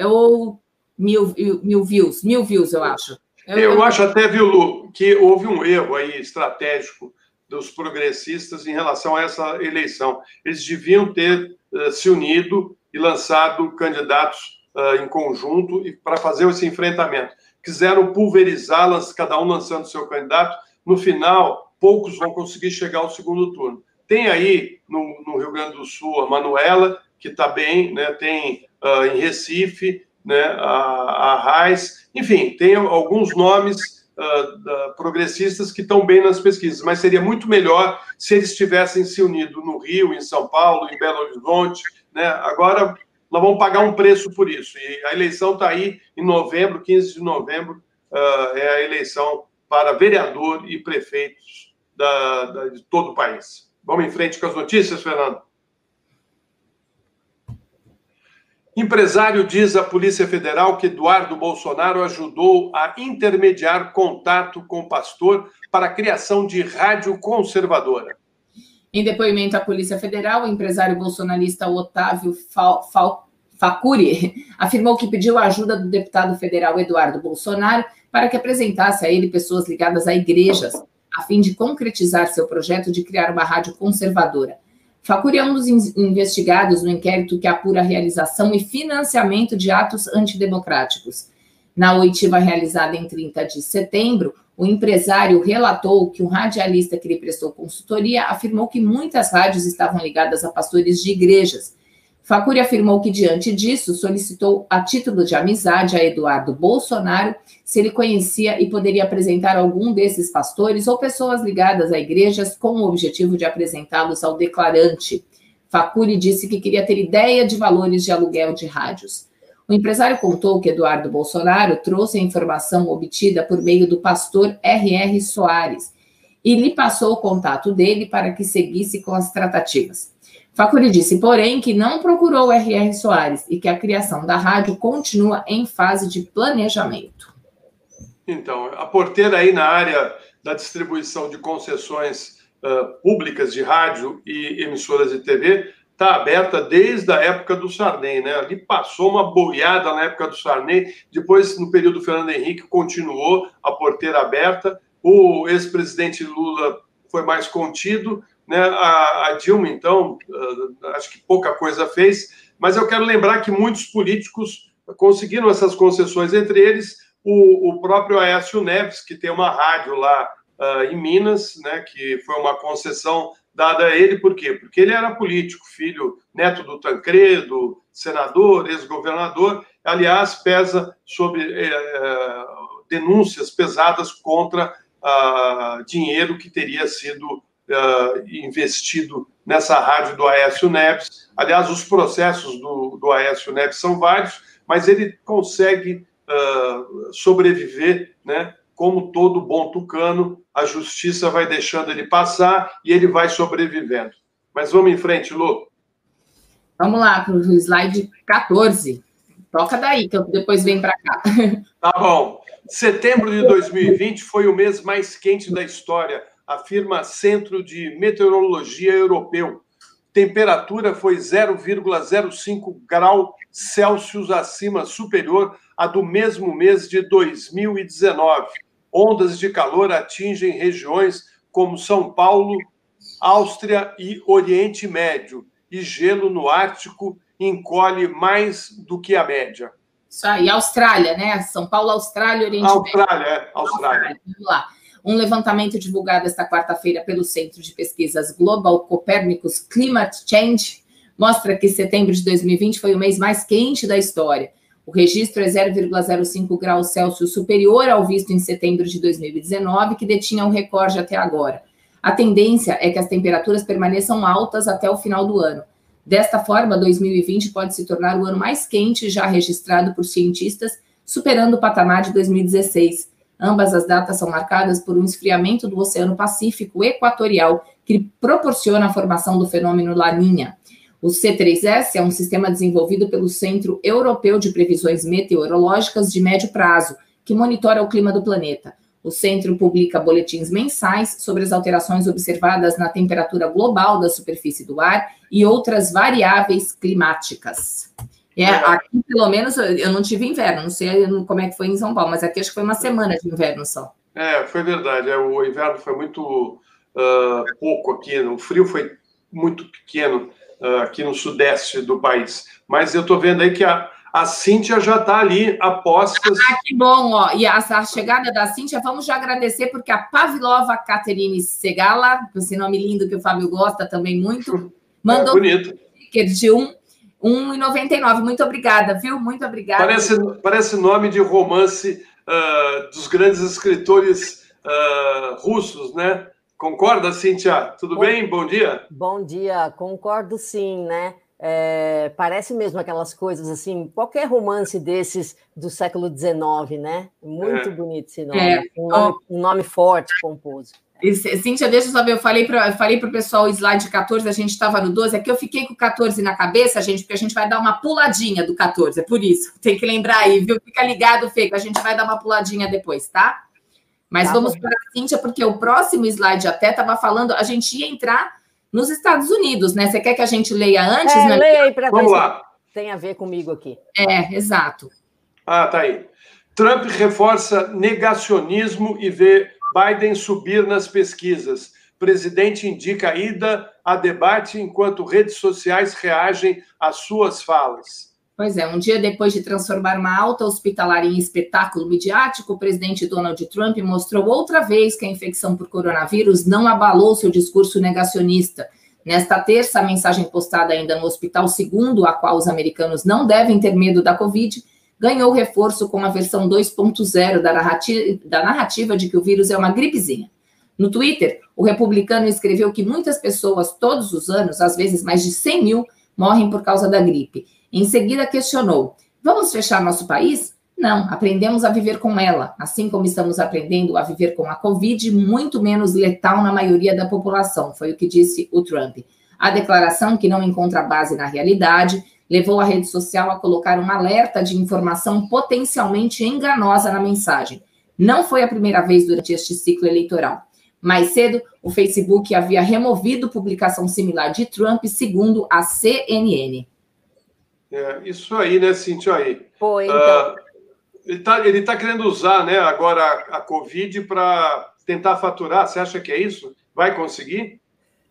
ou mil, mil views. Mil views, eu acho. Eu, eu, eu acho até, viu, Lu, que houve um erro aí estratégico dos progressistas em relação a essa eleição. Eles deviam ter uh, se unido e lançado candidatos uh, em conjunto para fazer esse enfrentamento. Quiseram pulverizá-las, cada um lançando seu candidato. No final, poucos vão conseguir chegar ao segundo turno. Tem aí no, no Rio Grande do Sul a Manuela, que está bem, né? tem uh, em Recife né? a, a Raiz, enfim, tem alguns nomes Uh, progressistas que estão bem nas pesquisas, mas seria muito melhor se eles tivessem se unido no Rio, em São Paulo, em Belo Horizonte. Né? Agora nós vamos pagar um preço por isso. E a eleição está aí em novembro, 15 de novembro, uh, é a eleição para vereador e prefeitos da, da, de todo o país. Vamos em frente com as notícias, Fernando. Empresário diz à Polícia Federal que Eduardo Bolsonaro ajudou a intermediar contato com pastor para a criação de rádio conservadora. Em depoimento à Polícia Federal, o empresário bolsonarista Otávio Fal Fal Facuri afirmou que pediu a ajuda do deputado federal Eduardo Bolsonaro para que apresentasse a ele pessoas ligadas a igrejas, a fim de concretizar seu projeto de criar uma rádio conservadora. Facuri é um dos investigados no inquérito que apura a realização e financiamento de atos antidemocráticos. Na oitiva realizada em 30 de setembro, o empresário relatou que um radialista que lhe prestou consultoria afirmou que muitas rádios estavam ligadas a pastores de igrejas. Facuri afirmou que, diante disso, solicitou a título de amizade a Eduardo Bolsonaro se ele conhecia e poderia apresentar algum desses pastores ou pessoas ligadas a igrejas com o objetivo de apresentá-los ao declarante. Facuri disse que queria ter ideia de valores de aluguel de rádios. O empresário contou que Eduardo Bolsonaro trouxe a informação obtida por meio do pastor R.R. Soares e lhe passou o contato dele para que seguisse com as tratativas. Facuri disse, porém, que não procurou o R.R. Soares e que a criação da rádio continua em fase de planejamento. Então, a porteira aí na área da distribuição de concessões uh, públicas de rádio e emissoras de TV está aberta desde a época do Sarney, né? Ali passou uma boiada na época do Sarney, depois, no período do Fernando Henrique, continuou a porteira aberta. O ex-presidente Lula foi mais contido, né? A, a Dilma, então, uh, acho que pouca coisa fez, mas eu quero lembrar que muitos políticos conseguiram essas concessões, entre eles o, o próprio Aécio Neves, que tem uma rádio lá uh, em Minas, né? Que foi uma concessão dada a ele, por quê? Porque ele era político, filho, neto do Tancredo, senador, ex-governador, aliás, pesa sob é, denúncias pesadas contra ah, dinheiro que teria sido ah, investido nessa rádio do Aécio Neves. Aliás, os processos do, do Aécio Neves são vários, mas ele consegue ah, sobreviver, né? como todo bom tucano, a justiça vai deixando ele passar e ele vai sobrevivendo. Mas vamos em frente, Lu. Vamos lá para o slide 14. Toca daí, que eu depois vem para cá. Tá bom. Setembro de 2020 foi o mês mais quente da história, afirma Centro de Meteorologia Europeu. Temperatura foi 0,05 grau Celsius acima, superior à do mesmo mês de 2019 ondas de calor atingem regiões como São Paulo, Áustria e Oriente Médio, e gelo no Ártico encolhe mais do que a média. Isso aí, Austrália, né? São Paulo, Austrália, Oriente Austrália, Médio. É, Austrália, Austrália. Vamos lá. Um levantamento divulgado esta quarta-feira pelo Centro de Pesquisas Global Copernicus Climate Change mostra que setembro de 2020 foi o mês mais quente da história o registro é 0,05 graus Celsius superior ao visto em setembro de 2019, que detinha o recorde até agora. A tendência é que as temperaturas permaneçam altas até o final do ano. Desta forma, 2020 pode se tornar o ano mais quente já registrado por cientistas, superando o patamar de 2016. Ambas as datas são marcadas por um esfriamento do Oceano Pacífico Equatorial, que proporciona a formação do fenômeno Laninha. O C3S é um sistema desenvolvido pelo Centro Europeu de Previsões Meteorológicas de Médio Prazo, que monitora o clima do planeta. O centro publica boletins mensais sobre as alterações observadas na temperatura global da superfície do ar e outras variáveis climáticas. É, aqui, pelo menos, eu não tive inverno, não sei como é que foi em São Paulo, mas aqui acho que foi uma semana de inverno só. É, foi verdade. É, o inverno foi muito uh, pouco aqui, o frio foi muito pequeno. Ah, aqui no sudeste do país. Mas eu estou vendo aí que a, a Cíntia já está ali a postas. Ah, que bom, ó. E a, a, chegada da Cíntia, vamos já agradecer, porque a Pavlova Caterine Segala, esse nome lindo que o Fábio gosta também muito, mandou é bonito. um sticker de 1. 1,99. Muito obrigada, viu? Muito obrigada. Parece, parece nome de romance uh, dos grandes escritores uh, russos, né? Concorda, Cíntia? Tudo bom, bem? Bom dia. Bom dia, concordo sim, né? É, parece mesmo aquelas coisas assim, qualquer romance desses do século XIX, né? Muito é. bonito esse nome. É. Um, nome um, nome forte, composto. Cíntia, deixa eu saber, eu falei para falei o pessoal o slide 14, a gente estava no 12, é que eu fiquei com o 14 na cabeça, gente, porque a gente vai dar uma puladinha do 14, é por isso. Tem que lembrar aí, viu? Fica ligado, Fê, que a gente vai dar uma puladinha depois, tá? Mas tá vamos bom. para a Cíntia, porque o próximo slide até estava falando, a gente ia entrar nos Estados Unidos, né? Você quer que a gente leia antes? É, né? Leia aí para ver lá. tem a ver comigo aqui. É, exato. Ah, tá aí. Trump reforça negacionismo e vê Biden subir nas pesquisas. Presidente indica ida a debate enquanto redes sociais reagem às suas falas. Pois é, um dia depois de transformar uma alta hospitalar em espetáculo midiático, o presidente Donald Trump mostrou outra vez que a infecção por coronavírus não abalou seu discurso negacionista. Nesta terça, a mensagem postada ainda no hospital, segundo a qual os americanos não devem ter medo da Covid, ganhou reforço com a versão 2.0 da narrativa, da narrativa de que o vírus é uma gripezinha. No Twitter, o republicano escreveu que muitas pessoas, todos os anos, às vezes mais de 100 mil, morrem por causa da gripe em seguida, questionou: Vamos fechar nosso país? Não, aprendemos a viver com ela, assim como estamos aprendendo a viver com a Covid, muito menos letal na maioria da população, foi o que disse o Trump. A declaração, que não encontra base na realidade, levou a rede social a colocar um alerta de informação potencialmente enganosa na mensagem. Não foi a primeira vez durante este ciclo eleitoral. Mais cedo, o Facebook havia removido publicação similar de Trump, segundo a CNN. É, isso aí, né, Cintia? Aí. Foi, então. Uh, ele está ele tá querendo usar né, agora a, a Covid para tentar faturar. Você acha que é isso? Vai conseguir?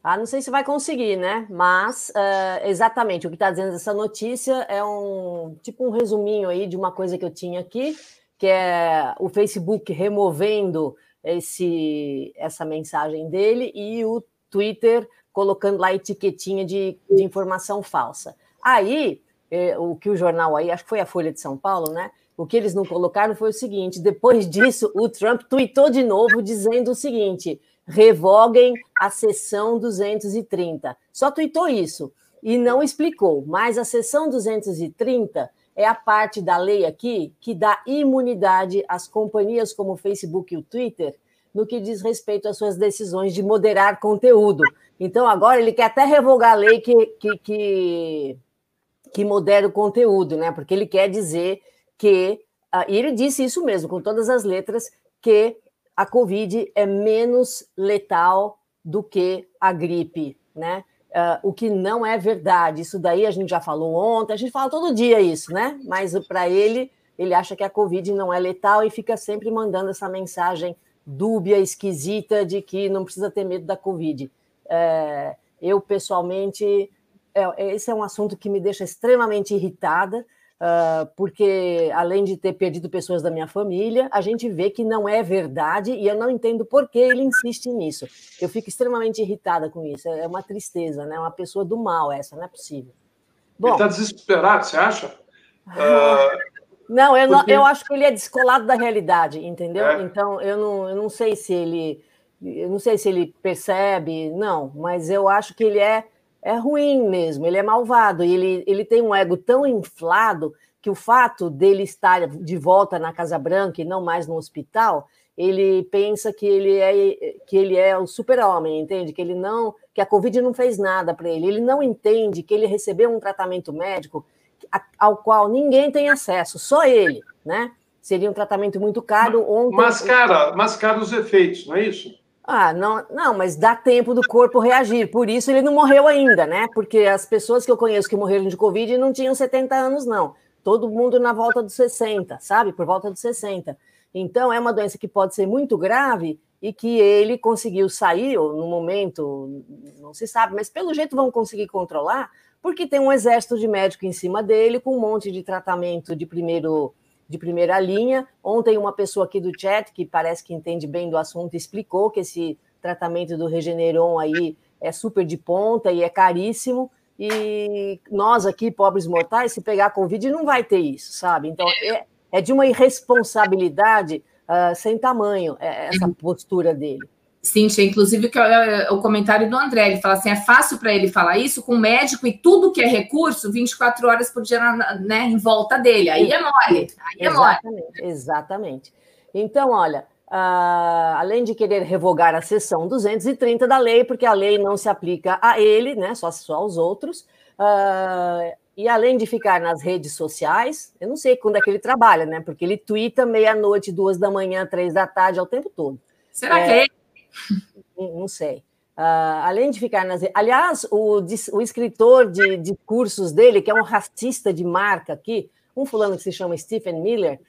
Ah, não sei se vai conseguir, né? Mas uh, exatamente o que está dizendo essa notícia é um tipo um resuminho aí de uma coisa que eu tinha aqui, que é o Facebook removendo esse, essa mensagem dele e o Twitter colocando lá etiquetinha de, de informação falsa. Aí, é, o que o jornal aí, acho que foi a Folha de São Paulo, né? O que eles não colocaram foi o seguinte: depois disso, o Trump tweetou de novo dizendo o seguinte: revoguem a sessão 230. Só tweetou isso e não explicou. Mas a sessão 230 é a parte da lei aqui que dá imunidade às companhias como o Facebook e o Twitter no que diz respeito às suas decisões de moderar conteúdo. Então, agora ele quer até revogar a lei que, que, que, que modera o conteúdo, né? Porque ele quer dizer que, uh, e ele disse isso mesmo, com todas as letras, que a Covid é menos letal do que a gripe, né? Uh, o que não é verdade. Isso daí a gente já falou ontem, a gente fala todo dia isso, né? Mas para ele, ele acha que a Covid não é letal e fica sempre mandando essa mensagem dúbia, esquisita, de que não precisa ter medo da Covid. É, eu, pessoalmente, é, esse é um assunto que me deixa extremamente irritada, Uh, porque além de ter perdido pessoas da minha família, a gente vê que não é verdade e eu não entendo por que ele insiste nisso. Eu fico extremamente irritada com isso. É uma tristeza, né? Uma pessoa do mal essa, não é possível. Bom, ele está desesperado, você acha? Uh, não, eu, porque... não, eu acho que ele é descolado da realidade, entendeu? É. Então eu não, eu não sei se ele, eu não sei se ele percebe, não, mas eu acho que ele é é ruim mesmo, ele é malvado e ele, ele tem um ego tão inflado que o fato dele estar de volta na Casa Branca e não mais no hospital, ele pensa que ele é que ele é o super-homem, entende? Que ele não, que a Covid não fez nada para ele. Ele não entende que ele recebeu um tratamento médico ao qual ninguém tem acesso, só ele, né? Seria um tratamento muito caro. Ontem... Mascara, mascara os efeitos, não é isso? Ah, não, não, mas dá tempo do corpo reagir. Por isso ele não morreu ainda, né? Porque as pessoas que eu conheço que morreram de Covid não tinham 70 anos, não. Todo mundo na volta dos 60, sabe? Por volta dos 60. Então é uma doença que pode ser muito grave e que ele conseguiu sair, ou no momento, não se sabe, mas pelo jeito vão conseguir controlar, porque tem um exército de médico em cima dele com um monte de tratamento de primeiro de primeira linha. Ontem, uma pessoa aqui do chat, que parece que entende bem do assunto, explicou que esse tratamento do Regeneron aí é super de ponta e é caríssimo. E nós aqui, pobres mortais, se pegar Covid, não vai ter isso, sabe? Então, é, é de uma irresponsabilidade uh, sem tamanho é, essa postura dele. Cíntia, inclusive que é o comentário do André, ele fala assim, é fácil para ele falar isso com médico e tudo que é recurso, 24 horas por dia né, em volta dele, aí é mole, aí é exatamente, mole. Exatamente. Então, olha, uh, além de querer revogar a seção 230 da lei, porque a lei não se aplica a ele, né, só, só aos outros, uh, e além de ficar nas redes sociais, eu não sei quando é que ele trabalha, né, porque ele twitta meia-noite, duas da manhã, três da tarde, ao tempo todo. Será é, que é ele? Não sei. Uh, além de ficar nas. Aliás, o, o escritor de, de cursos dele, que é um racista de marca aqui, um fulano que se chama Stephen Miller,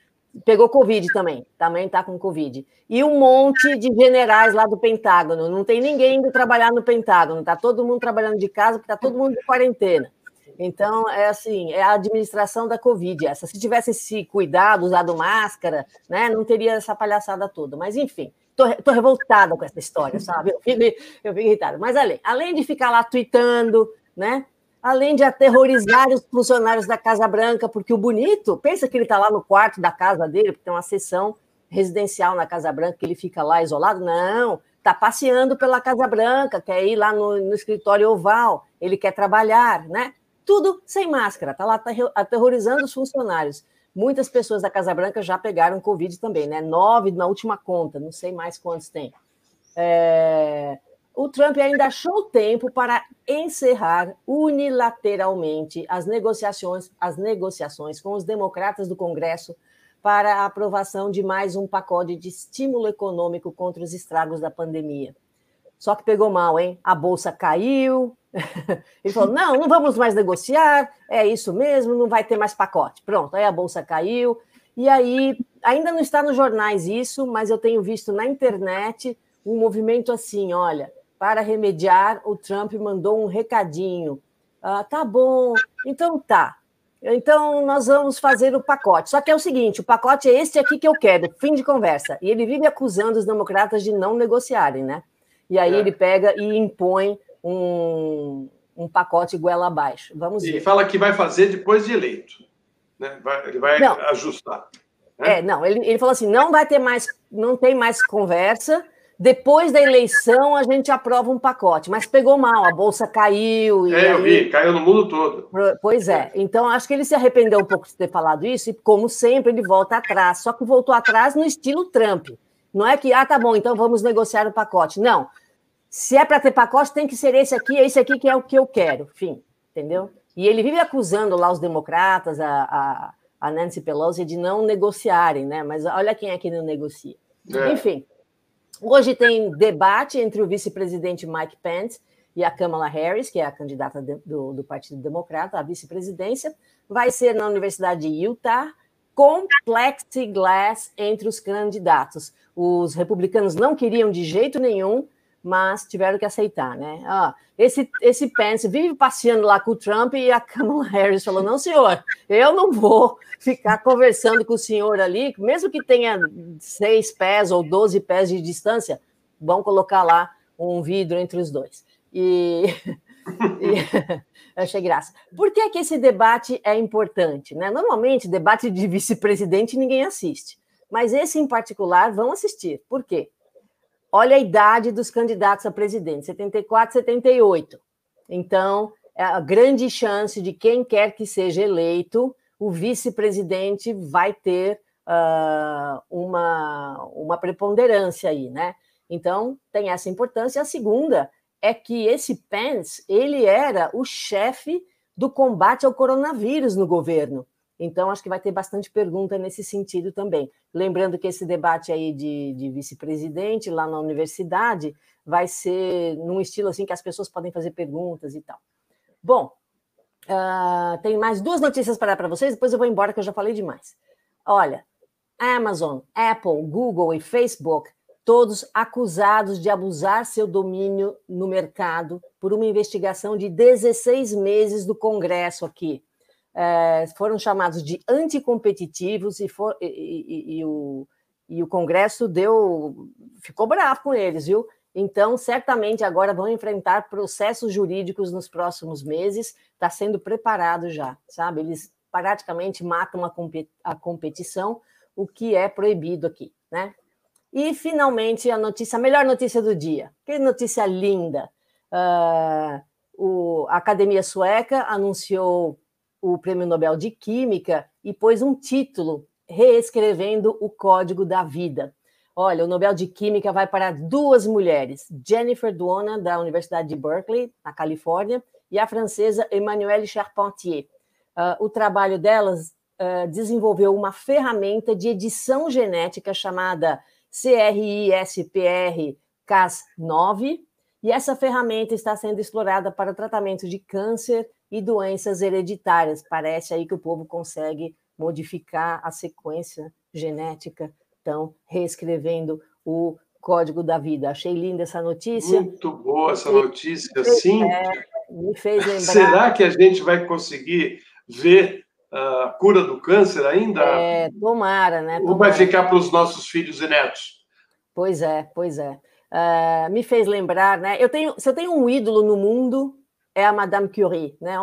pegou Covid também, também está com Covid. E um monte de generais lá do Pentágono. Não tem ninguém indo trabalhar no Pentágono, está todo mundo trabalhando de casa, porque está todo mundo de quarentena. Então, é assim, é a administração da Covid essa. Se tivesse se cuidado, usado máscara, né, não teria essa palhaçada toda. Mas, enfim, tô, tô revoltada com essa história, sabe? Eu fico, eu fico irritada. Mas além, além de ficar lá tweetando, né? Além de aterrorizar os funcionários da Casa Branca, porque o bonito, pensa que ele está lá no quarto da casa dele, porque tem uma sessão residencial na Casa Branca, que ele fica lá isolado. Não, está passeando pela Casa Branca, quer ir lá no, no escritório oval, ele quer trabalhar, né? Tudo sem máscara, está lá aterrorizando os funcionários. Muitas pessoas da Casa Branca já pegaram Covid também, né? Nove na última conta, não sei mais quantos tem. É... O Trump ainda achou tempo para encerrar unilateralmente as negociações, as negociações com os democratas do Congresso para a aprovação de mais um pacote de estímulo econômico contra os estragos da pandemia. Só que pegou mal, hein? A bolsa caiu. Ele falou: não, não vamos mais negociar, é isso mesmo, não vai ter mais pacote. Pronto, aí a bolsa caiu. E aí, ainda não está nos jornais isso, mas eu tenho visto na internet um movimento assim: olha, para remediar, o Trump mandou um recadinho. Ah, tá bom, então tá. Então nós vamos fazer o pacote. Só que é o seguinte: o pacote é esse aqui que eu quero, fim de conversa. E ele vive acusando os democratas de não negociarem, né? E aí é. ele pega e impõe um, um pacote goela abaixo. Vamos e ver. fala que vai fazer depois de eleito. Né? Vai, ele vai não. ajustar. Né? É, não, ele, ele falou assim: não vai ter mais, não tem mais conversa. Depois da eleição, a gente aprova um pacote, mas pegou mal, a bolsa caiu. é, eu vi, caiu no mundo todo. Pois é, então acho que ele se arrependeu um pouco de ter falado isso, e como sempre, ele volta atrás, só que voltou atrás no estilo Trump. Não é que, ah, tá bom, então vamos negociar o pacote. Não. Se é para ter pacote, tem que ser esse aqui, esse aqui que é o que eu quero. Fim, entendeu? E ele vive acusando lá os democratas, a, a, Nancy Pelosi, de não negociarem, né? Mas olha quem é que não negocia. É. Enfim, hoje tem debate entre o vice-presidente Mike Pence e a Kamala Harris, que é a candidata do, do Partido Democrata à vice-presidência. Vai ser na Universidade de Utah, com plexiglass entre os candidatos. Os republicanos não queriam de jeito nenhum, mas tiveram que aceitar, né? Ah, esse, esse Pence vive passeando lá com o Trump e a Kamala Harris falou: não, senhor, eu não vou ficar conversando com o senhor ali, mesmo que tenha seis pés ou doze pés de distância, vão colocar lá um vidro entre os dois. E, e achei graça. Por que, que esse debate é importante? Né? Normalmente, debate de vice-presidente ninguém assiste, mas esse em particular vão assistir. Por quê? Olha a idade dos candidatos a presidente, 74, 78. Então, é a grande chance de quem quer que seja eleito, o vice-presidente vai ter uh, uma, uma preponderância aí, né? Então, tem essa importância. A segunda é que esse Pence, ele era o chefe do combate ao coronavírus no governo. Então, acho que vai ter bastante pergunta nesse sentido também. Lembrando que esse debate aí de, de vice-presidente lá na universidade vai ser num estilo assim que as pessoas podem fazer perguntas e tal. Bom, uh, tem mais duas notícias para dar para vocês, depois eu vou embora que eu já falei demais. Olha, Amazon, Apple, Google e Facebook, todos acusados de abusar seu domínio no mercado por uma investigação de 16 meses do Congresso aqui foram chamados de anticompetitivos e, for, e, e, e, o, e o Congresso deu ficou bravo com eles, viu? Então, certamente agora vão enfrentar processos jurídicos nos próximos meses, está sendo preparado já, sabe? Eles praticamente matam a, a competição, o que é proibido aqui, né? E, finalmente, a notícia, a melhor notícia do dia. Que notícia linda! Uh, o, a Academia Sueca anunciou o Prêmio Nobel de Química e pôs um título reescrevendo o Código da Vida. Olha, o Nobel de Química vai para duas mulheres, Jennifer Doudna, da Universidade de Berkeley, na Califórnia, e a francesa Emmanuelle Charpentier. Uh, o trabalho delas uh, desenvolveu uma ferramenta de edição genética chamada CRISPR-Cas9, e essa ferramenta está sendo explorada para tratamento de câncer e doenças hereditárias. Parece aí que o povo consegue modificar a sequência genética, então reescrevendo o código da vida. Achei linda essa notícia. Muito boa essa notícia, sim. É, me fez lembrar. Será que a gente vai conseguir ver a cura do câncer ainda? É, tomara, né? Tomara. Ou vai ficar para os nossos filhos e netos? Pois é, pois é. Uh, me fez lembrar, né? Eu tenho, se eu tenho um ídolo no mundo, é a Madame Curie, né?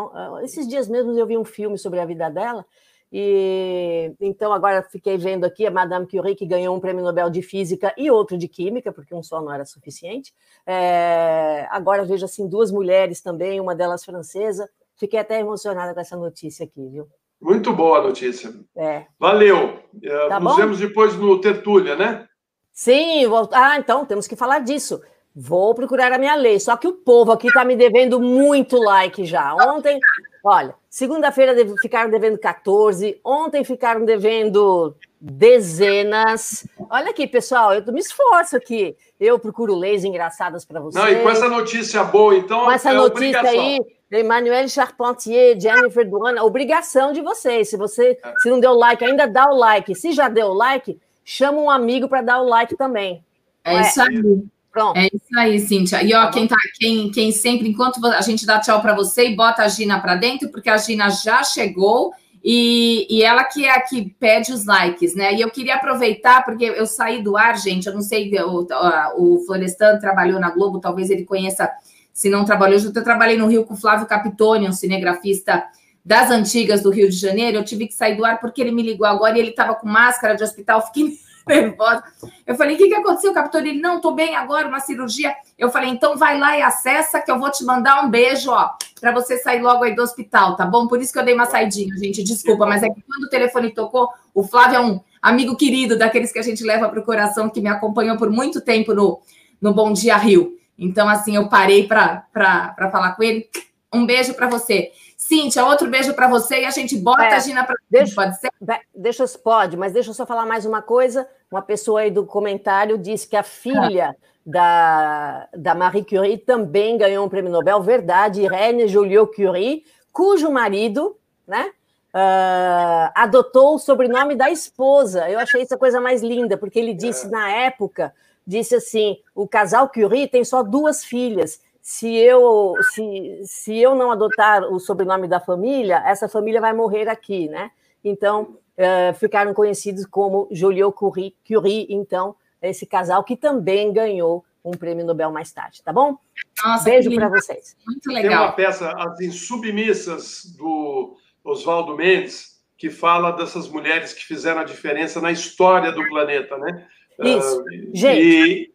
Esses dias mesmo eu vi um filme sobre a vida dela, e então agora fiquei vendo aqui a Madame Curie, que ganhou um prêmio Nobel de Física e outro de Química, porque um só não era suficiente. É, agora vejo assim duas mulheres também, uma delas francesa. Fiquei até emocionada com essa notícia aqui, viu? Muito boa a notícia. É. Valeu. É, tá Nos bom? vemos depois no Tertúlia, né? Sim, vou... ah, então temos que falar disso. Vou procurar a minha lei. Só que o povo aqui está me devendo muito like já. Ontem, olha, segunda-feira ficaram devendo 14, ontem ficaram devendo dezenas. Olha aqui, pessoal, eu me esforço aqui. Eu procuro leis engraçadas para vocês. Não, e com essa notícia boa, então. Com essa é notícia obrigação. aí, Emmanuel Charpentier, Jennifer Duana, obrigação de vocês. Se você se não deu like, ainda dá o like. Se já deu o like, chama um amigo para dar o like também. É, é isso aí. Pronto. É isso aí, Cíntia. E ó, tá quem, tá, quem, quem sempre, enquanto a gente dá tchau para você e bota a Gina para dentro, porque a Gina já chegou e, e ela que é a que pede os likes, né? E eu queria aproveitar, porque eu saí do ar, gente, eu não sei, o, o Florestan trabalhou na Globo, talvez ele conheça, se não trabalhou junto, eu trabalhei no Rio com o Flávio Capitone, um cinegrafista das antigas do Rio de Janeiro, eu tive que sair do ar porque ele me ligou agora e ele estava com máscara de hospital, fiquei nervosa. Eu falei, o que, que aconteceu, capitão? Ele, não, tô bem agora, uma cirurgia. Eu falei, então vai lá e acessa que eu vou te mandar um beijo, ó, para você sair logo aí do hospital, tá bom? Por isso que eu dei uma saidinha, gente, desculpa, mas é que quando o telefone tocou, o Flávio é um amigo querido, daqueles que a gente leva para o coração, que me acompanhou por muito tempo no, no Bom Dia Rio. Então, assim, eu parei para falar com ele. Um beijo para você. Cíntia, outro beijo para você e a gente bota é, a Gina para deixa, pode ser? Deixa, pode, mas deixa eu só falar mais uma coisa. Uma pessoa aí do comentário disse que a filha ah. da, da Marie Curie também ganhou um prêmio Nobel, verdade, Irene Joliot Curie, cujo marido, né, uh, adotou o sobrenome da esposa. Eu achei essa coisa mais linda, porque ele disse é. na época, disse assim, o casal Curie tem só duas filhas se eu, se, se eu não adotar o sobrenome da família, essa família vai morrer aqui, né? Então, uh, ficaram conhecidos como Joliot Curie, Curie, então, esse casal que também ganhou um prêmio Nobel mais tarde, tá bom? Nossa, Beijo para vocês. Muito legal. Tem uma peça, As Insubmissas, do Oswaldo Mendes, que fala dessas mulheres que fizeram a diferença na história do planeta, né? Isso. Uh, Gente. E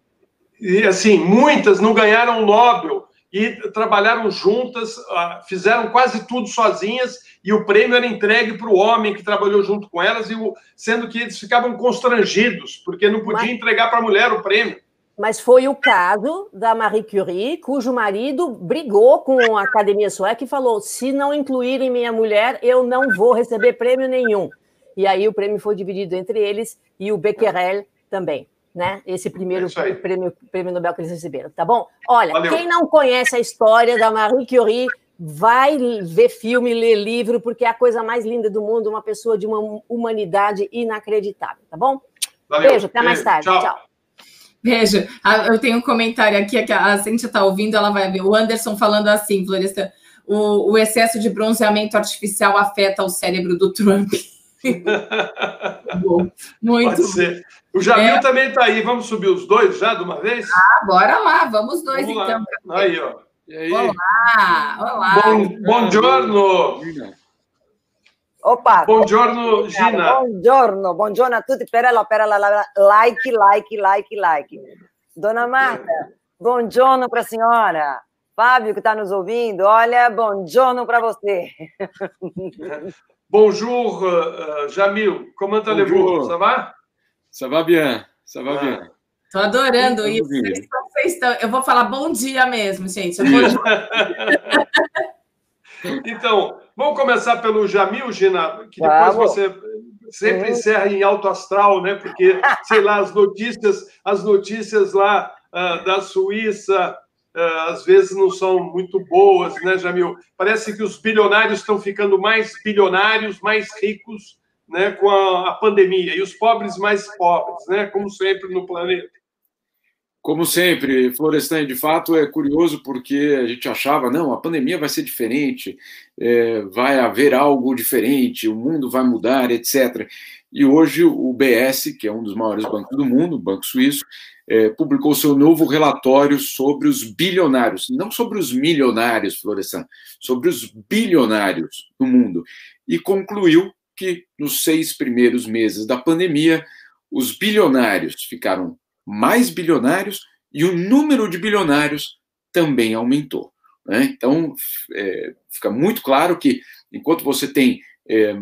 e assim, muitas não ganharam o Nobel e trabalharam juntas, ah, fizeram quase tudo sozinhas, e o prêmio era entregue para o homem que trabalhou junto com elas, e o, sendo que eles ficavam constrangidos, porque não podia Mas... entregar para a mulher o prêmio. Mas foi o caso da Marie Curie, cujo marido brigou com a Academia Sueca e falou: se não incluírem minha mulher, eu não vou receber prêmio nenhum. E aí o prêmio foi dividido entre eles e o Becquerel também né? Esse primeiro é prêmio, prêmio Nobel que eles receberam, tá bom? Olha, Valeu. quem não conhece a história da Marie Curie, vai ver filme, ler livro, porque é a coisa mais linda do mundo, uma pessoa de uma humanidade inacreditável, tá bom? Valeu. Beijo, até mais tarde. Tchau. Tchau. Beijo. Eu tenho um comentário aqui que a Cíntia está ouvindo, ela vai ver. O Anderson falando assim, Floresta, o, o excesso de bronzeamento artificial afeta o cérebro do Trump. bom, muito Pode ser. O Jamil é. também está aí. Vamos subir os dois já de uma vez? Ah, bora lá. Vamos dois, Vamos então. Lá. Aí, ó. E aí? Olá, olá. Bom, buongiorno. Opa. Buongiorno, Gina. Buongiorno, buongiorno a tutti. Per la, per la, la, like, like, like, like. Dona Marta, buongiorno para a senhora. Fábio, que está nos ouvindo, olha, buongiorno para você. Bonjour, uh, Jamil. Comment allez-vous? Ça va? Ça va bien, ça va ah. bien. Tô adorando isso. Vocês estão, eu vou falar bom dia mesmo, gente. Vou... então, vamos começar pelo Jamil, Gina, que depois você sempre encerra em alto astral, né? Porque, sei lá, as notícias, as notícias lá uh, da Suíça, às vezes não são muito boas, né, Jamil? Parece que os bilionários estão ficando mais bilionários, mais ricos, né, com a, a pandemia, e os pobres mais pobres, né, como sempre no planeta. Como sempre, Florestan, de fato é curioso porque a gente achava, não, a pandemia vai ser diferente, é, vai haver algo diferente, o mundo vai mudar, etc. E hoje o BS, que é um dos maiores bancos do mundo, o Banco Suíço, é, publicou seu novo relatório sobre os bilionários, não sobre os milionários, Florestan, sobre os bilionários do mundo, e concluiu que nos seis primeiros meses da pandemia, os bilionários ficaram mais bilionários e o número de bilionários também aumentou. Né? Então, é, fica muito claro que, enquanto você tem, é,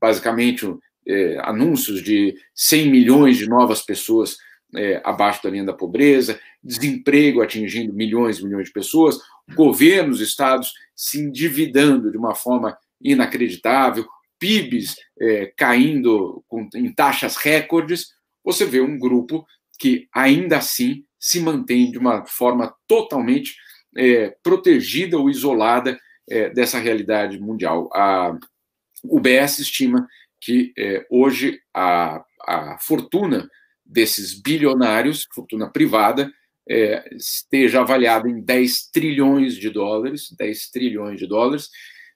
basicamente, é, anúncios de 100 milhões de novas pessoas é, abaixo da linha da pobreza, desemprego atingindo milhões e milhões de pessoas, governos, estados se endividando de uma forma inacreditável, PIBs é, caindo com, em taxas recordes, você vê um grupo que ainda assim se mantém de uma forma totalmente é, protegida ou isolada é, dessa realidade mundial. A UBS estima que é, hoje a, a fortuna desses bilionários, fortuna privada, é, esteja avaliada em 10 trilhões de dólares, 10 trilhões de dólares.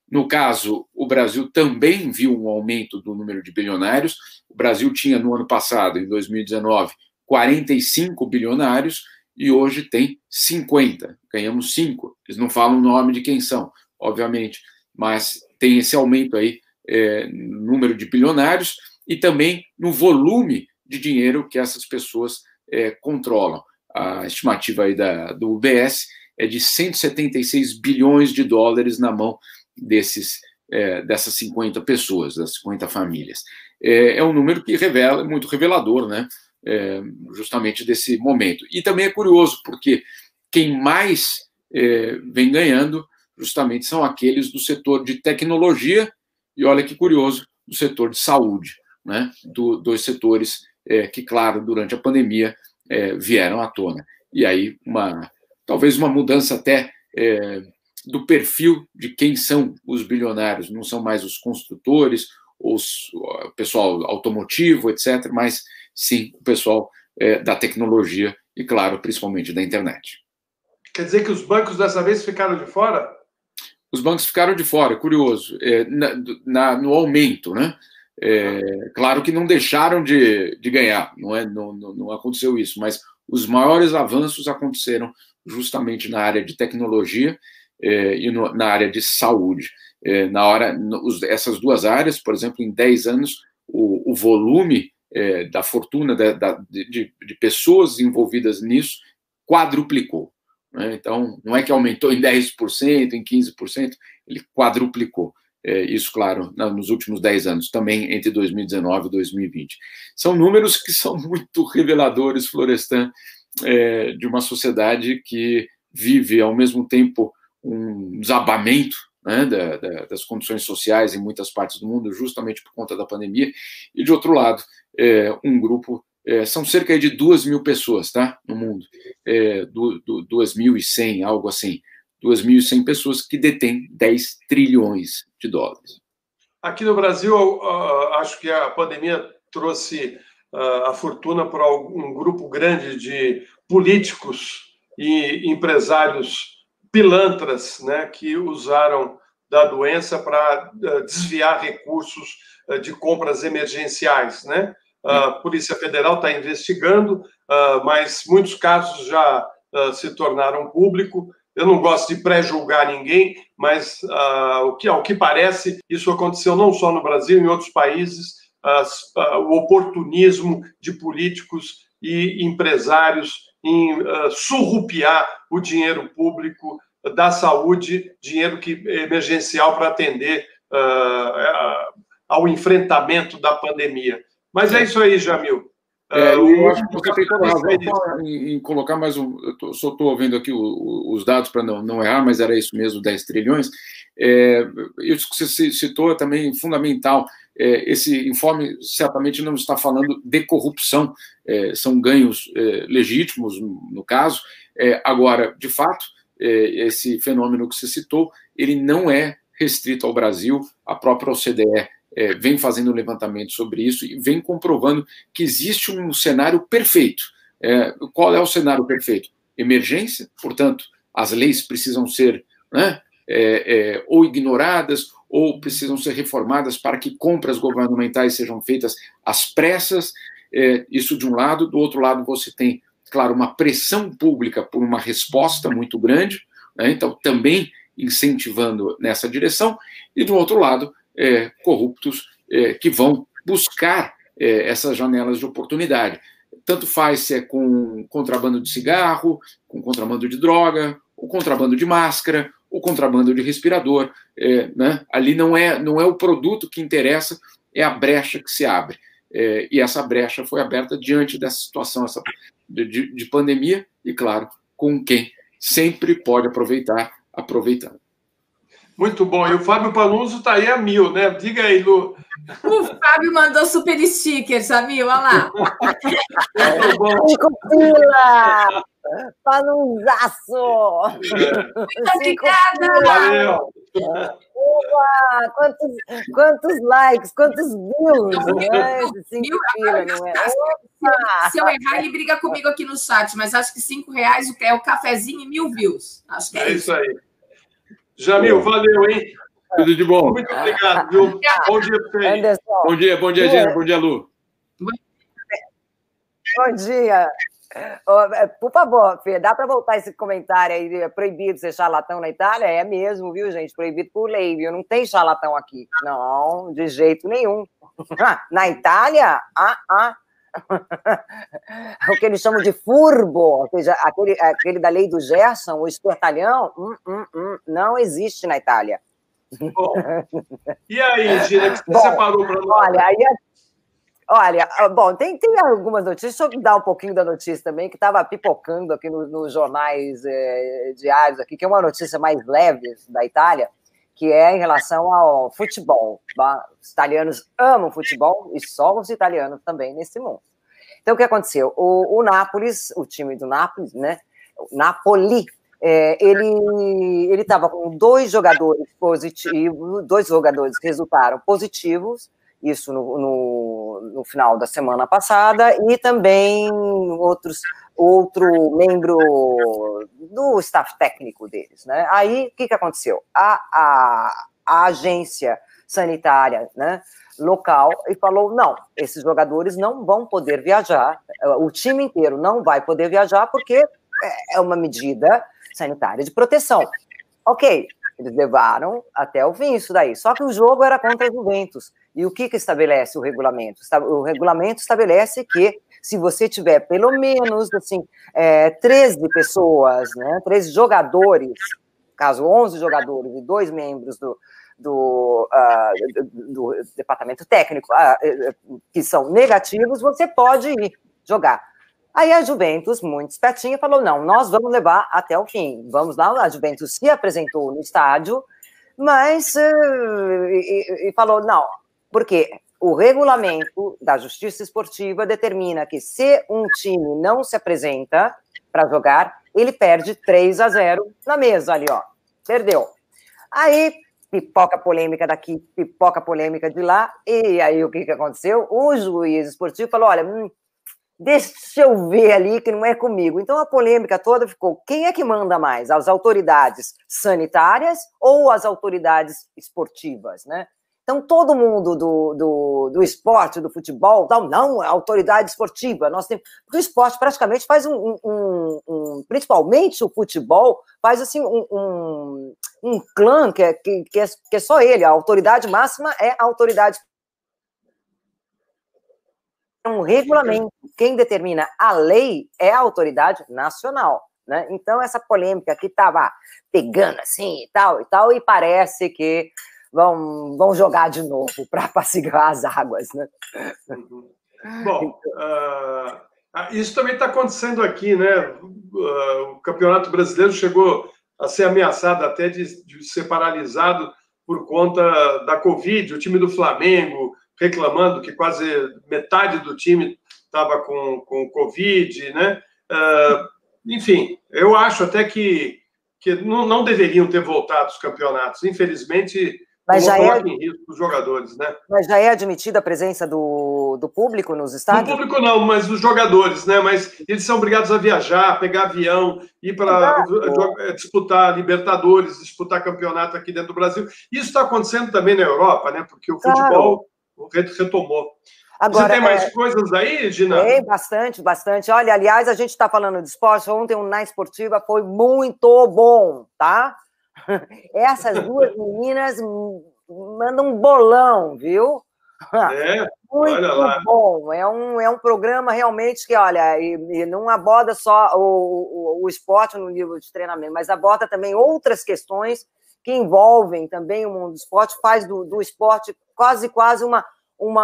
No caso, o Brasil também viu um aumento do número de bilionários. O Brasil tinha no ano passado, em 2019, 45 bilionários e hoje tem 50. Ganhamos 5. Eles não falam o nome de quem são, obviamente, mas tem esse aumento aí é, no número de bilionários e também no volume de dinheiro que essas pessoas é, controlam. A estimativa aí da, do UBS é de 176 bilhões de dólares na mão desses é, dessas 50 pessoas, das 50 famílias. É, é um número que revela, é muito revelador, né? É, justamente desse momento. E também é curioso, porque quem mais é, vem ganhando justamente são aqueles do setor de tecnologia e olha que curioso, do setor de saúde, né? Do, dos setores é, que, claro, durante a pandemia é, vieram à tona. E aí, uma, talvez uma mudança até é, do perfil de quem são os bilionários, não são mais os construtores, os, o pessoal automotivo, etc., mas sim o pessoal é, da tecnologia e, claro, principalmente da internet. Quer dizer que os bancos dessa vez ficaram de fora? Os bancos ficaram de fora, curioso, é, na, na, no aumento, né? É, claro que não deixaram de, de ganhar, não, é, não, não, não aconteceu isso, mas os maiores avanços aconteceram justamente na área de tecnologia é, e no, na área de saúde. É, na hora, no, essas duas áreas, por exemplo, em 10 anos, o, o volume é, da fortuna da, da, de, de, pessoas envolvidas nisso quadruplicou. Né? Então, não é que aumentou em 10%, em 15%, ele quadruplicou. É, isso, claro, nos últimos 10 anos, também entre 2019 e 2020. São números que são muito reveladores, Florestan, é, de uma sociedade que vive, ao mesmo tempo, um desabamento né, da, da, das condições sociais em muitas partes do mundo, justamente por conta da pandemia, e, de outro lado, é, um grupo. É, são cerca de duas mil pessoas tá, no mundo, é, 2.100, algo assim, 2.100 pessoas que detêm 10 trilhões de dólares. Aqui no Brasil, acho que a pandemia trouxe a fortuna para um grupo grande de políticos e empresários pilantras né, que usaram da doença para desviar recursos de compras emergenciais. Né? A Polícia Federal está investigando, mas muitos casos já se tornaram público eu não gosto de pré-julgar ninguém, mas uh, o que, ao que parece, isso aconteceu não só no Brasil, em outros países, uh, uh, o oportunismo de políticos e empresários em surrupiar o dinheiro público da saúde, dinheiro que emergencial para atender ao enfrentamento da pandemia. Mas é isso aí, Jamil. É, eu acho que você tem toda razão em, em, colocar mais um. Eu tô, só estou vendo aqui o, o, os dados para não, não errar, mas era isso mesmo, 10 trilhões. É, isso que você citou é também fundamental. É, esse informe certamente não está falando de corrupção, é, são ganhos é, legítimos, no, no caso. É, agora, de fato, esse fenômeno que você citou, ele não é restrito ao Brasil, a própria OCDE é, vem fazendo um levantamento sobre isso e vem comprovando que existe um cenário perfeito. É, qual é o cenário perfeito? Emergência, portanto, as leis precisam ser né, é, é ou ignoradas ou precisam ser reformadas para que compras governamentais sejam feitas às pressas. É, isso de um lado, do outro lado, você tem, claro, uma pressão pública por uma resposta muito grande, né, então também incentivando nessa direção, e do outro lado, é, corruptos é, que vão buscar é, essas janelas de oportunidade. Tanto faz se é com contrabando de cigarro, com contrabando de droga, o contrabando de máscara, o contrabando de respirador. É, né? Ali não é, não é o produto que interessa, é a brecha que se abre. É, e essa brecha foi aberta diante dessa situação essa, de, de pandemia, e claro, com quem sempre pode aproveitar, aproveitando. Muito bom. E o Fábio Panunzo está aí a mil, né? Diga aí, Lu. O Fábio mandou super stickers, a mil, olha lá. Muito bom. Cinco pila! Panunzaço! Muito obrigada! Valeu! Opa, quantos, quantos likes, quantos views, né? Não é? Opa. Se eu errar, ele briga comigo aqui no chat, mas acho que cinco reais é o cafezinho e mil views. Acho que é, é isso aí. Jamil, valeu, hein? Tudo de bom. Muito obrigado, viu? Bom dia para você. Bom dia, bom dia, Gina. Bom dia, Lu. Bom dia. É, por favor, Fê, dá para voltar esse comentário aí? É proibido ser charlatão na Itália? É mesmo, viu, gente? Proibido por lei, viu? Não tem charlatão aqui. Não, de jeito nenhum. Na Itália? Ah, ah. o que eles chamam de furbo, ou seja, aquele, aquele da lei do Gerson, o espertalhão, hum, hum, hum, não existe na Itália. Bom, e aí, Gina, que você bom, separou para nós? Olha, aí, olha, ah, bom, tem, tem algumas notícias, deixa eu dar um pouquinho da notícia também, que estava pipocando aqui nos no jornais eh, diários, aqui, que é uma notícia mais leve da Itália, que é em relação ao futebol. Os italianos amam futebol e só os italianos também nesse mundo. Então, o que aconteceu? O, o Nápoles, o time do Nápoles, né? Napoli, é, ele estava com dois jogadores positivos, dois jogadores que resultaram positivos, isso no, no, no, final da semana passada, e também outros outro membro do staff técnico deles, né? Aí, o que, que aconteceu? A, a, a agência sanitária, né, local, e falou, não, esses jogadores não vão poder viajar, o time inteiro não vai poder viajar porque é uma medida sanitária de proteção. Ok, eles levaram até o fim isso daí. Só que o jogo era contra os Juventus. E o que, que estabelece o regulamento? O regulamento estabelece que se você tiver pelo menos assim, é, 13 pessoas, né, 13 jogadores, caso 11 jogadores e dois membros do, do, uh, do, departamento técnico uh, que são negativos, você pode ir jogar. Aí a Juventus, muito espertinha, falou: não, nós vamos levar até o fim. Vamos lá, a Juventus se apresentou no estádio, mas uh, e, e falou: não, porque o regulamento da justiça esportiva determina que se um time não se apresenta para jogar, ele perde 3 a 0 na mesa ali, ó. Perdeu. Aí, pipoca polêmica daqui, pipoca polêmica de lá, e aí o que, que aconteceu? O juiz esportivo falou: olha, hum, deixa eu ver ali que não é comigo. Então a polêmica toda ficou: quem é que manda mais? As autoridades sanitárias ou as autoridades esportivas, né? Então, todo mundo do, do, do esporte, do futebol, tal, não, é autoridade esportiva. Nós temos, o esporte praticamente faz um, um, um principalmente o futebol, faz assim um, um, um clã que é, que, que, é, que é só ele. A autoridade máxima é a autoridade um regulamento. Quem determina a lei é a autoridade nacional. Né? Então, essa polêmica que estava pegando assim e tal e tal, e parece que vão, vão jogar de novo para apaciguar as águas. Né? Uhum. Bom, uh, isso também está acontecendo aqui, né? Uh, o Campeonato Brasileiro chegou a ser ameaçado até de, de, ser paralisado por conta da Covid. O time do Flamengo reclamando que quase metade do time estava com, com Covid, né? Uh, enfim, eu acho até que, que não, não deveriam ter voltado os campeonatos. Infelizmente, mas já é em risco os jogadores, né? Mas já é admitida a presença do, do público nos estádios? Do público não, mas dos jogadores, né? Mas eles são obrigados a viajar, pegar avião, ir para é, disputar Libertadores, disputar campeonato aqui dentro do Brasil. Isso está acontecendo também na Europa, né? Porque o futebol claro. Retomou. Agora, Você tem mais é... coisas aí, Gina? Tem bastante, bastante. Olha, aliás, a gente está falando de esporte. Ontem o Na Esportiva foi muito bom, tá? Essas duas meninas mandam um bolão, viu? É, Muito bom. É um, é um programa realmente que, olha, e, e não aborda só o, o, o esporte no nível de treinamento, mas aborda também outras questões que envolvem também o mundo do esporte, faz do, do esporte quase, quase uma, uma,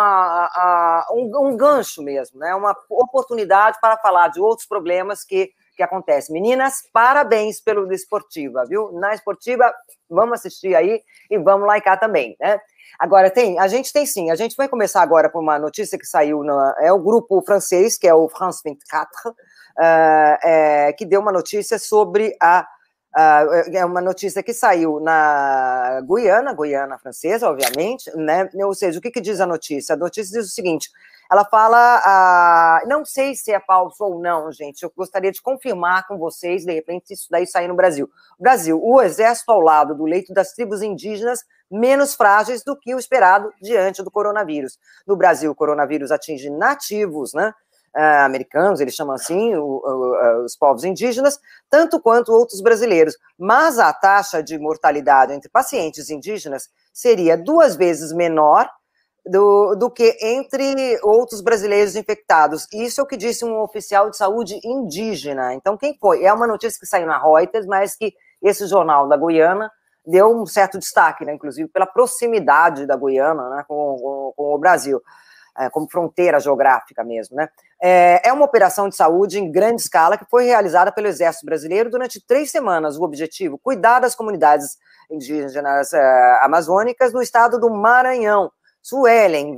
a, um, um gancho mesmo, né? uma oportunidade para falar de outros problemas que que acontece. Meninas, parabéns pelo esportiva, viu? Na esportiva, vamos assistir aí e vamos likear também, né? Agora, tem, a gente tem sim, a gente vai começar agora com uma notícia que saiu, na, é o grupo francês, que é o France 24, uh, é, que deu uma notícia sobre a Uh, é uma notícia que saiu na Guiana, Guiana francesa, obviamente, né? Ou seja, o que, que diz a notícia? A notícia diz o seguinte: ela fala, uh, não sei se é falso ou não, gente. Eu gostaria de confirmar com vocês, de repente, isso daí sair no Brasil. Brasil, o exército ao lado do leito das tribos indígenas menos frágeis do que o esperado diante do coronavírus. No Brasil, o coronavírus atinge nativos, né? Uh, americanos, eles chamam assim, o, o, os povos indígenas, tanto quanto outros brasileiros. Mas a taxa de mortalidade entre pacientes indígenas seria duas vezes menor do, do que entre outros brasileiros infectados. Isso é o que disse um oficial de saúde indígena. Então, quem foi? É uma notícia que saiu na Reuters, mas que esse jornal da Guiana deu um certo destaque, né, inclusive pela proximidade da Guiana né, com, com, com o Brasil como fronteira geográfica mesmo, né? É, é uma operação de saúde em grande escala que foi realizada pelo Exército Brasileiro durante três semanas. O objetivo, cuidar das comunidades indígenas é, amazônicas no estado do Maranhão. Suelen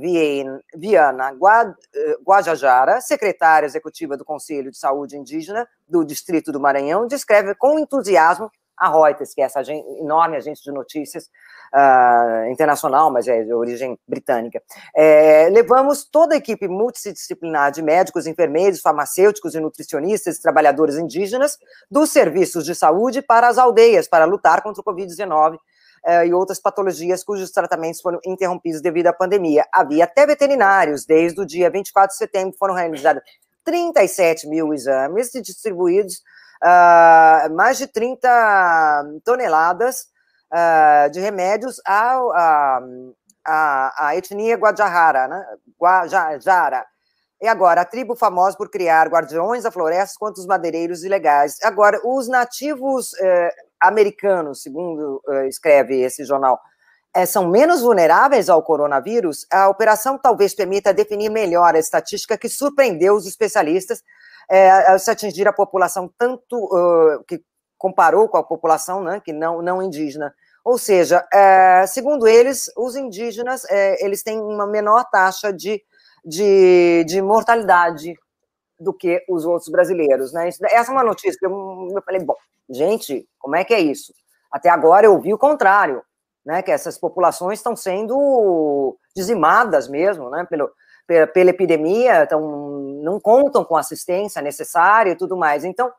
Viana é, Guajajara, secretária executiva do Conselho de Saúde Indígena do Distrito do Maranhão, descreve com entusiasmo a Reuters, que é essa enorme agência de notícias uh, internacional, mas é de origem britânica. É, levamos toda a equipe multidisciplinar de médicos, enfermeiros, farmacêuticos e nutricionistas trabalhadores indígenas dos serviços de saúde para as aldeias, para lutar contra o Covid-19 uh, e outras patologias cujos tratamentos foram interrompidos devido à pandemia. Havia até veterinários, desde o dia 24 de setembro foram realizados 37 mil exames e distribuídos uh, mais de 30 toneladas uh, de remédios ao, a etnia Guajajara, né? Guajajara. E agora, a tribo famosa por criar guardiões da floresta contra os madeireiros ilegais. Agora, os nativos eh, americanos, segundo eh, escreve esse jornal, eh, são menos vulneráveis ao coronavírus? A operação talvez permita definir melhor a estatística que surpreendeu os especialistas é, se atingir a população tanto que comparou com a população né, que não, não indígena. Ou seja, é, segundo eles, os indígenas é, eles têm uma menor taxa de, de, de, mortalidade do que os outros brasileiros. Né? Essa é uma notícia que eu, eu falei, bom, gente, como é que é isso? Até agora eu vi o contrário, né, que essas populações estão sendo dizimadas mesmo, né, pelo, pela, pela epidemia, então não contam com assistência necessária e tudo mais. Então,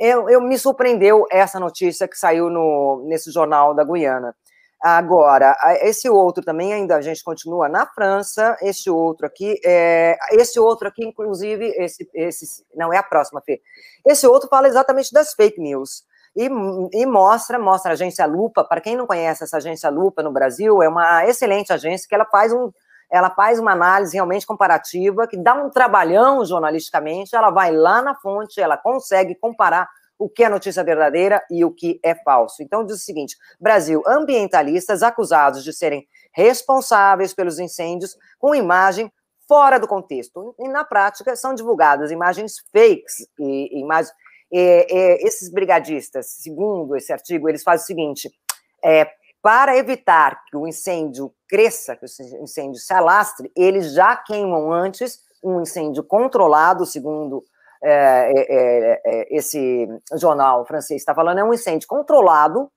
eu, eu me surpreendeu essa notícia que saiu no, nesse jornal da Guiana. Agora, esse outro também ainda a gente continua na França, esse outro aqui, é, esse outro aqui, inclusive, esse, esse não é a próxima, Fê. Esse outro fala exatamente das fake news. E, e, mostra, mostra a agência Lupa. Para quem não conhece essa agência Lupa no Brasil, é uma excelente agência que ela faz um, ela faz uma análise realmente comparativa, que dá um trabalhão jornalisticamente, ela vai lá na fonte, ela consegue comparar o que é notícia verdadeira e o que é falso. Então, diz o seguinte: Brasil, ambientalistas acusados de serem responsáveis pelos incêndios com imagem fora do contexto. E, na prática, são divulgadas imagens fakes e, imagens. E, e, esses brigadistas, segundo esse artigo, eles fazem o seguinte: é, para evitar que o incêndio cresça, que o incêndio se alastre, eles já queimam antes um incêndio controlado, segundo é, é, é, esse jornal francês está falando, é um incêndio controlado,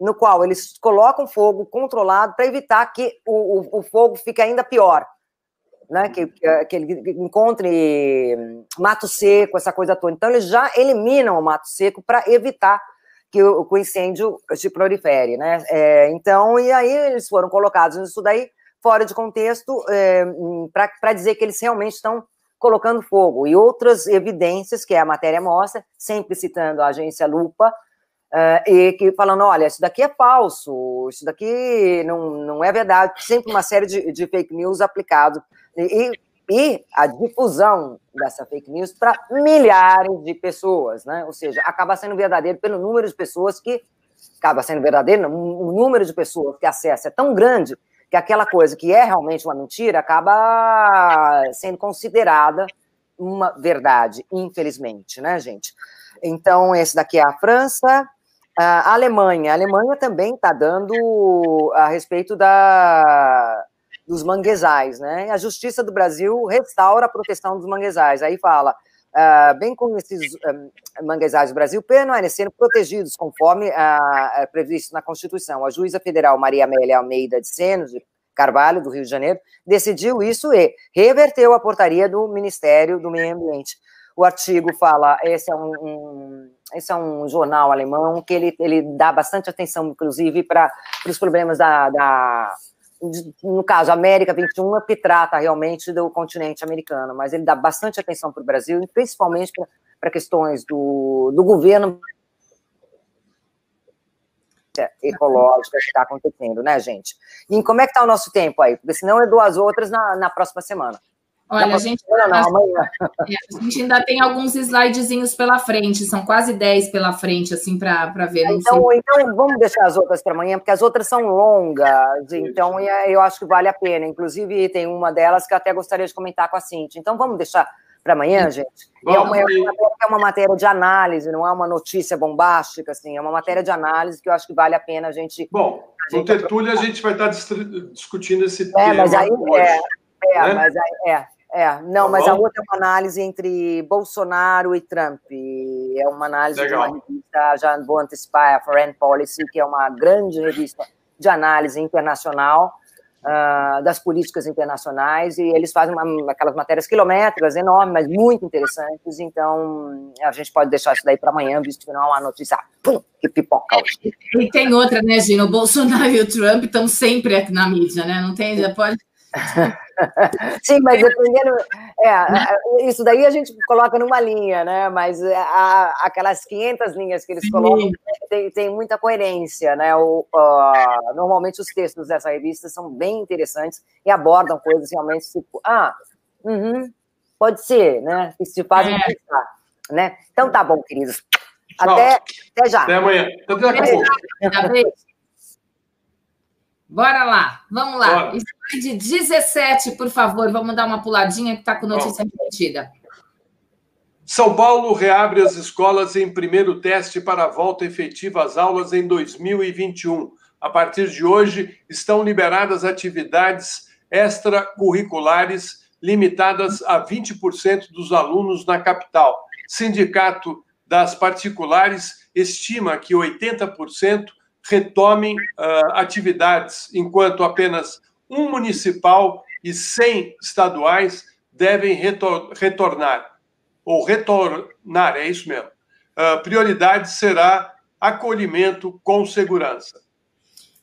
no qual eles colocam fogo controlado para evitar que o, o, o, fogo fique ainda pior, né? Que, que ele encontre mato seco, essa coisa toda. Então, eles já eliminam o mato seco para evitar que o, o incêndio se prolifere, né? É, então, e aí eles foram colocados nisso daí, fora de contexto, é, para dizer que eles realmente estão colocando fogo. E outras evidências que a matéria mostra, sempre citando a agência Lupa, uh, e que falando, olha, isso daqui é falso, isso daqui não, não é verdade, sempre uma série de, de fake news aplicado. E, e a difusão dessa fake news para milhares de pessoas, né? Ou seja, acaba sendo verdadeiro pelo número de pessoas que acaba sendo verdadeiro, o número de pessoas que acessa é tão grande que aquela coisa que é realmente uma mentira acaba sendo considerada uma verdade, infelizmente, né, gente? Então, esse daqui é a França, a Alemanha. A Alemanha também está dando a respeito da, dos manguezais, né? A Justiça do Brasil restaura a proteção dos manguezais. Aí fala, uh, bem como esses um, manguezais do Brasil permanecendo protegidos conforme uh, previsto na Constituição. A juíza federal Maria Amélia Almeida de Senos, de Carvalho, do Rio de Janeiro, decidiu isso e reverteu a portaria do Ministério do Meio Ambiente. O artigo fala, esse é um, um esse é um jornal alemão que ele, ele dá bastante atenção, inclusive, para os problemas da, da no caso, América 21, que trata realmente do continente americano, mas ele dá bastante atenção para o Brasil, principalmente para questões do, do governo ecológica que está acontecendo, né, gente? E como é que está o nosso tempo aí? Porque senão é duas outras na, na próxima semana. Olha, a gente, não, não, é, a gente ainda tem alguns slidezinhos pela frente, são quase 10 pela frente, assim, para ver. Então, então, vamos deixar as outras para amanhã, porque as outras são longas, então é, eu acho que vale a pena. Inclusive, tem uma delas que eu até gostaria de comentar com a Cintia. Então, vamos deixar para amanhã, gente? E é uma, é uma matéria de análise, não é uma notícia bombástica, assim, é uma matéria de análise que eu acho que vale a pena a gente. Bom, no Tertúlia a gente vai estar discutindo esse é, tema. Mas aí, é, é, né? mas aí, é. É, não, tá mas bom? a outra é uma análise entre Bolsonaro e Trump. É uma análise Legal. de uma revista, já vou antecipar, a Foreign Policy, que é uma grande revista de análise internacional uh, das políticas internacionais, e eles fazem uma, aquelas matérias quilométricas enormes, mas muito interessantes, então a gente pode deixar isso daí para amanhã, visto que não é uma notícia pum, que pipoca hoje. E tem outra, né, Gino? O Bolsonaro e o Trump estão sempre aqui na mídia, né? Não tem, já pode... Sim, mas dependendo. É, isso daí a gente coloca numa linha, né? Mas a, aquelas 500 linhas que eles Sim. colocam tem, tem, muita coerência, né? O, uh, normalmente os textos dessa revista são bem interessantes e abordam coisas realmente tipo, ah, uhum, pode ser, né? Que se fazem é. pensar, né? Então tá bom, queridos. Até, até já. Até amanhã. Até daqui a pouco. Bora lá, vamos lá. Bora. Slide 17, por favor, vamos dar uma puladinha que está com notícia repetida. São Paulo reabre as escolas em primeiro teste para a volta efetiva às aulas em 2021. A partir de hoje, estão liberadas atividades extracurriculares limitadas a 20% dos alunos na capital. Sindicato das Particulares estima que 80% retomem uh, atividades, enquanto apenas um municipal e 100 estaduais devem retor retornar, ou retornar, é isso mesmo. Uh, prioridade será acolhimento com segurança.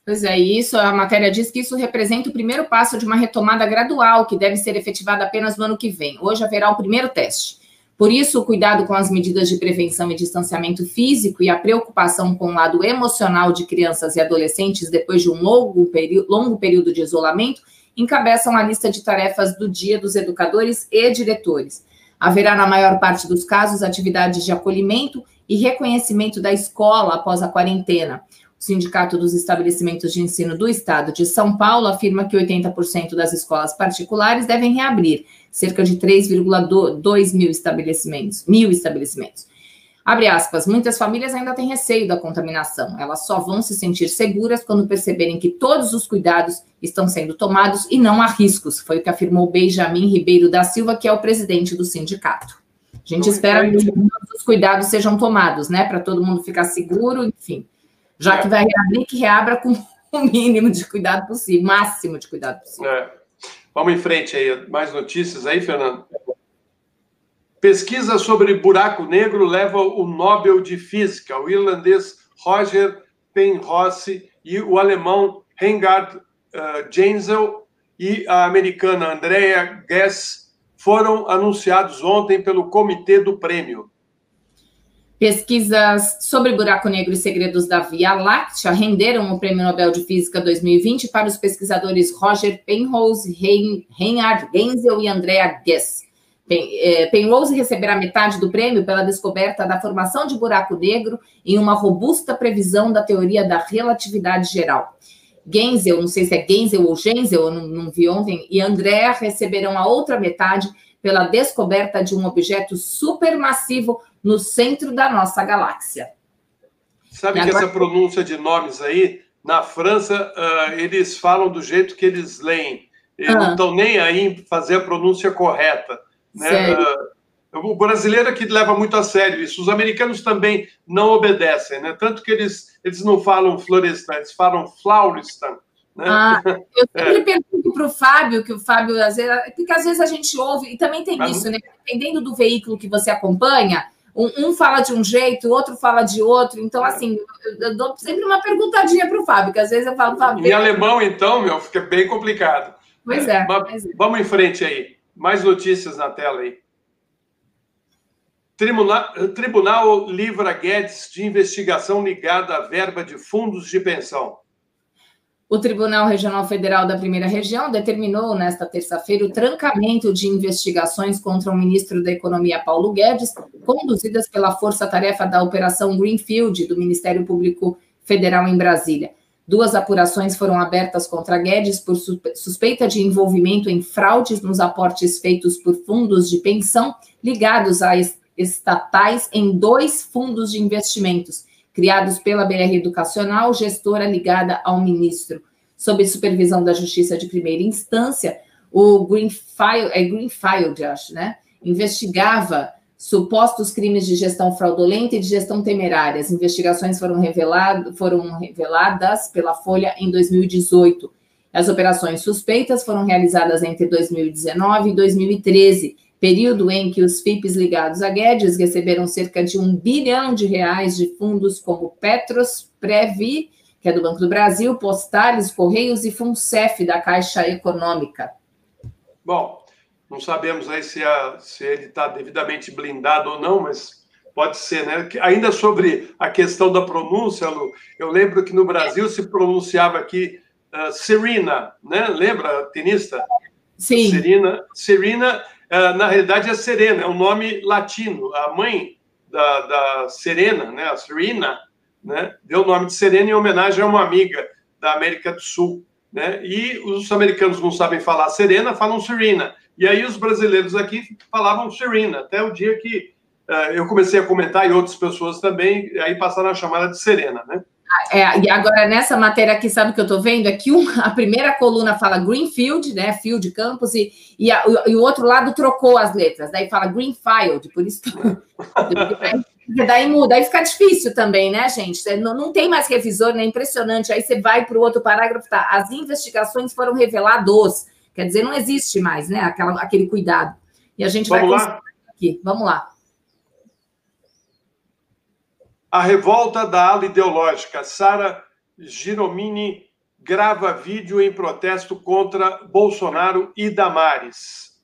Pois é, isso, a matéria diz que isso representa o primeiro passo de uma retomada gradual que deve ser efetivada apenas no ano que vem. Hoje haverá o primeiro teste. Por isso, o cuidado com as medidas de prevenção e distanciamento físico e a preocupação com o lado emocional de crianças e adolescentes depois de um longo, longo período de isolamento encabeçam a lista de tarefas do dia dos educadores e diretores. Haverá, na maior parte dos casos, atividades de acolhimento e reconhecimento da escola após a quarentena. O Sindicato dos Estabelecimentos de Ensino do Estado de São Paulo afirma que 80% das escolas particulares devem reabrir, cerca de 3,2 mil estabelecimentos, mil estabelecimentos. Abre aspas, muitas famílias ainda têm receio da contaminação. Elas só vão se sentir seguras quando perceberem que todos os cuidados estão sendo tomados e não há riscos, foi o que afirmou Benjamin Ribeiro da Silva, que é o presidente do sindicato. A gente espera que os cuidados sejam tomados, né, para todo mundo ficar seguro, enfim. Já que vai reabrir, que reabra com o mínimo de cuidado possível, máximo de cuidado possível. É. Vamos em frente aí. Mais notícias aí, Fernando? Pesquisa sobre buraco negro leva o Nobel de Física. O irlandês Roger Penrose e o alemão Reinhard uh, Genzel e a americana Andrea Ghez foram anunciados ontem pelo comitê do prêmio. Pesquisas sobre buraco negro e segredos da Via Láctea renderam o Prêmio Nobel de Física 2020 para os pesquisadores Roger Penrose, Reinhard Genzel e Andrea Ghez. É, Penrose receberá metade do prêmio pela descoberta da formação de buraco negro em uma robusta previsão da teoria da relatividade geral. Genzel, não sei se é Genzel ou Genzel, eu não, não vi ontem, e Andrea receberão a outra metade pela descoberta de um objeto supermassivo no centro da nossa galáxia. Sabe e que agora... essa pronúncia de nomes aí, na França, uh, eles falam do jeito que eles leem. Eles ah. não estão nem aí em fazer a pronúncia correta. Né? Uh, o brasileiro é que leva muito a sério isso. Os americanos também não obedecem, né? Tanto que eles, eles não falam Florestan, eles falam Florestan. Né? Ah, eu sempre é. pergunto para o Fábio, que o Fábio, às vezes, porque às vezes a gente ouve, e também tem Mas... isso, né? Dependendo do veículo que você acompanha, um, um, fala de um jeito, o outro fala de outro. Então, é. assim, eu, eu dou sempre uma perguntadinha para o Fábio, que às vezes eu falo, Fábio. Em alemão, então, meu, fica bem complicado. Pois é. Mas, é. Vamos em frente aí. Mais notícias na tela aí. Tribunal, Tribunal livra Guedes de investigação ligada à verba de fundos de pensão. O Tribunal Regional Federal da Primeira Região determinou nesta terça-feira o trancamento de investigações contra o ministro da Economia Paulo Guedes, conduzidas pela Força-Tarefa da Operação Greenfield do Ministério Público Federal em Brasília. Duas apurações foram abertas contra Guedes por suspeita de envolvimento em fraudes nos aportes feitos por fundos de pensão ligados a estatais em dois fundos de investimentos criados pela BR Educacional, gestora ligada ao ministro. Sob supervisão da Justiça de Primeira Instância, o Greenfield, é Greenfield, acho, né? Investigava supostos crimes de gestão fraudulenta e de gestão temerária. As investigações foram, revelado, foram reveladas pela Folha em 2018. As operações suspeitas foram realizadas entre 2019 e 2013 período em que os FIPs ligados a Guedes receberam cerca de um bilhão de reais de fundos como Petros, Previ, que é do Banco do Brasil, Postales, Correios e Funcef, da Caixa Econômica. Bom, não sabemos aí se, a, se ele está devidamente blindado ou não, mas pode ser, né? Ainda sobre a questão da pronúncia, Lu, eu lembro que no Brasil se pronunciava aqui uh, Serena, né? Lembra, tenista? Sim. Serena, Serena na realidade é Serena, é um nome latino. A mãe da, da Serena, né, a Serena, né, deu o nome de Serena em homenagem a uma amiga da América do Sul. Né? E os americanos não sabem falar Serena, falam Serena. E aí os brasileiros aqui falavam Serena, até o dia que uh, eu comecei a comentar e outras pessoas também, aí passaram a chamar de Serena, né? É, e agora, nessa matéria aqui, sabe o que eu estou vendo? Aqui é a primeira coluna fala Greenfield, né? Field Campus, e, e, a, e, o outro lado trocou as letras, daí fala Greenfield, por isso. daí muda, aí fica difícil também, né, gente? Não, não tem mais revisor, né? Impressionante. Aí você vai para o outro parágrafo, tá? As investigações foram reveladas. Quer dizer, não existe mais, né? Aquela, aquele cuidado. E a gente Vamos vai lá? aqui. Vamos lá. A revolta da ala ideológica. Sara Giromini grava vídeo em protesto contra Bolsonaro e Damares.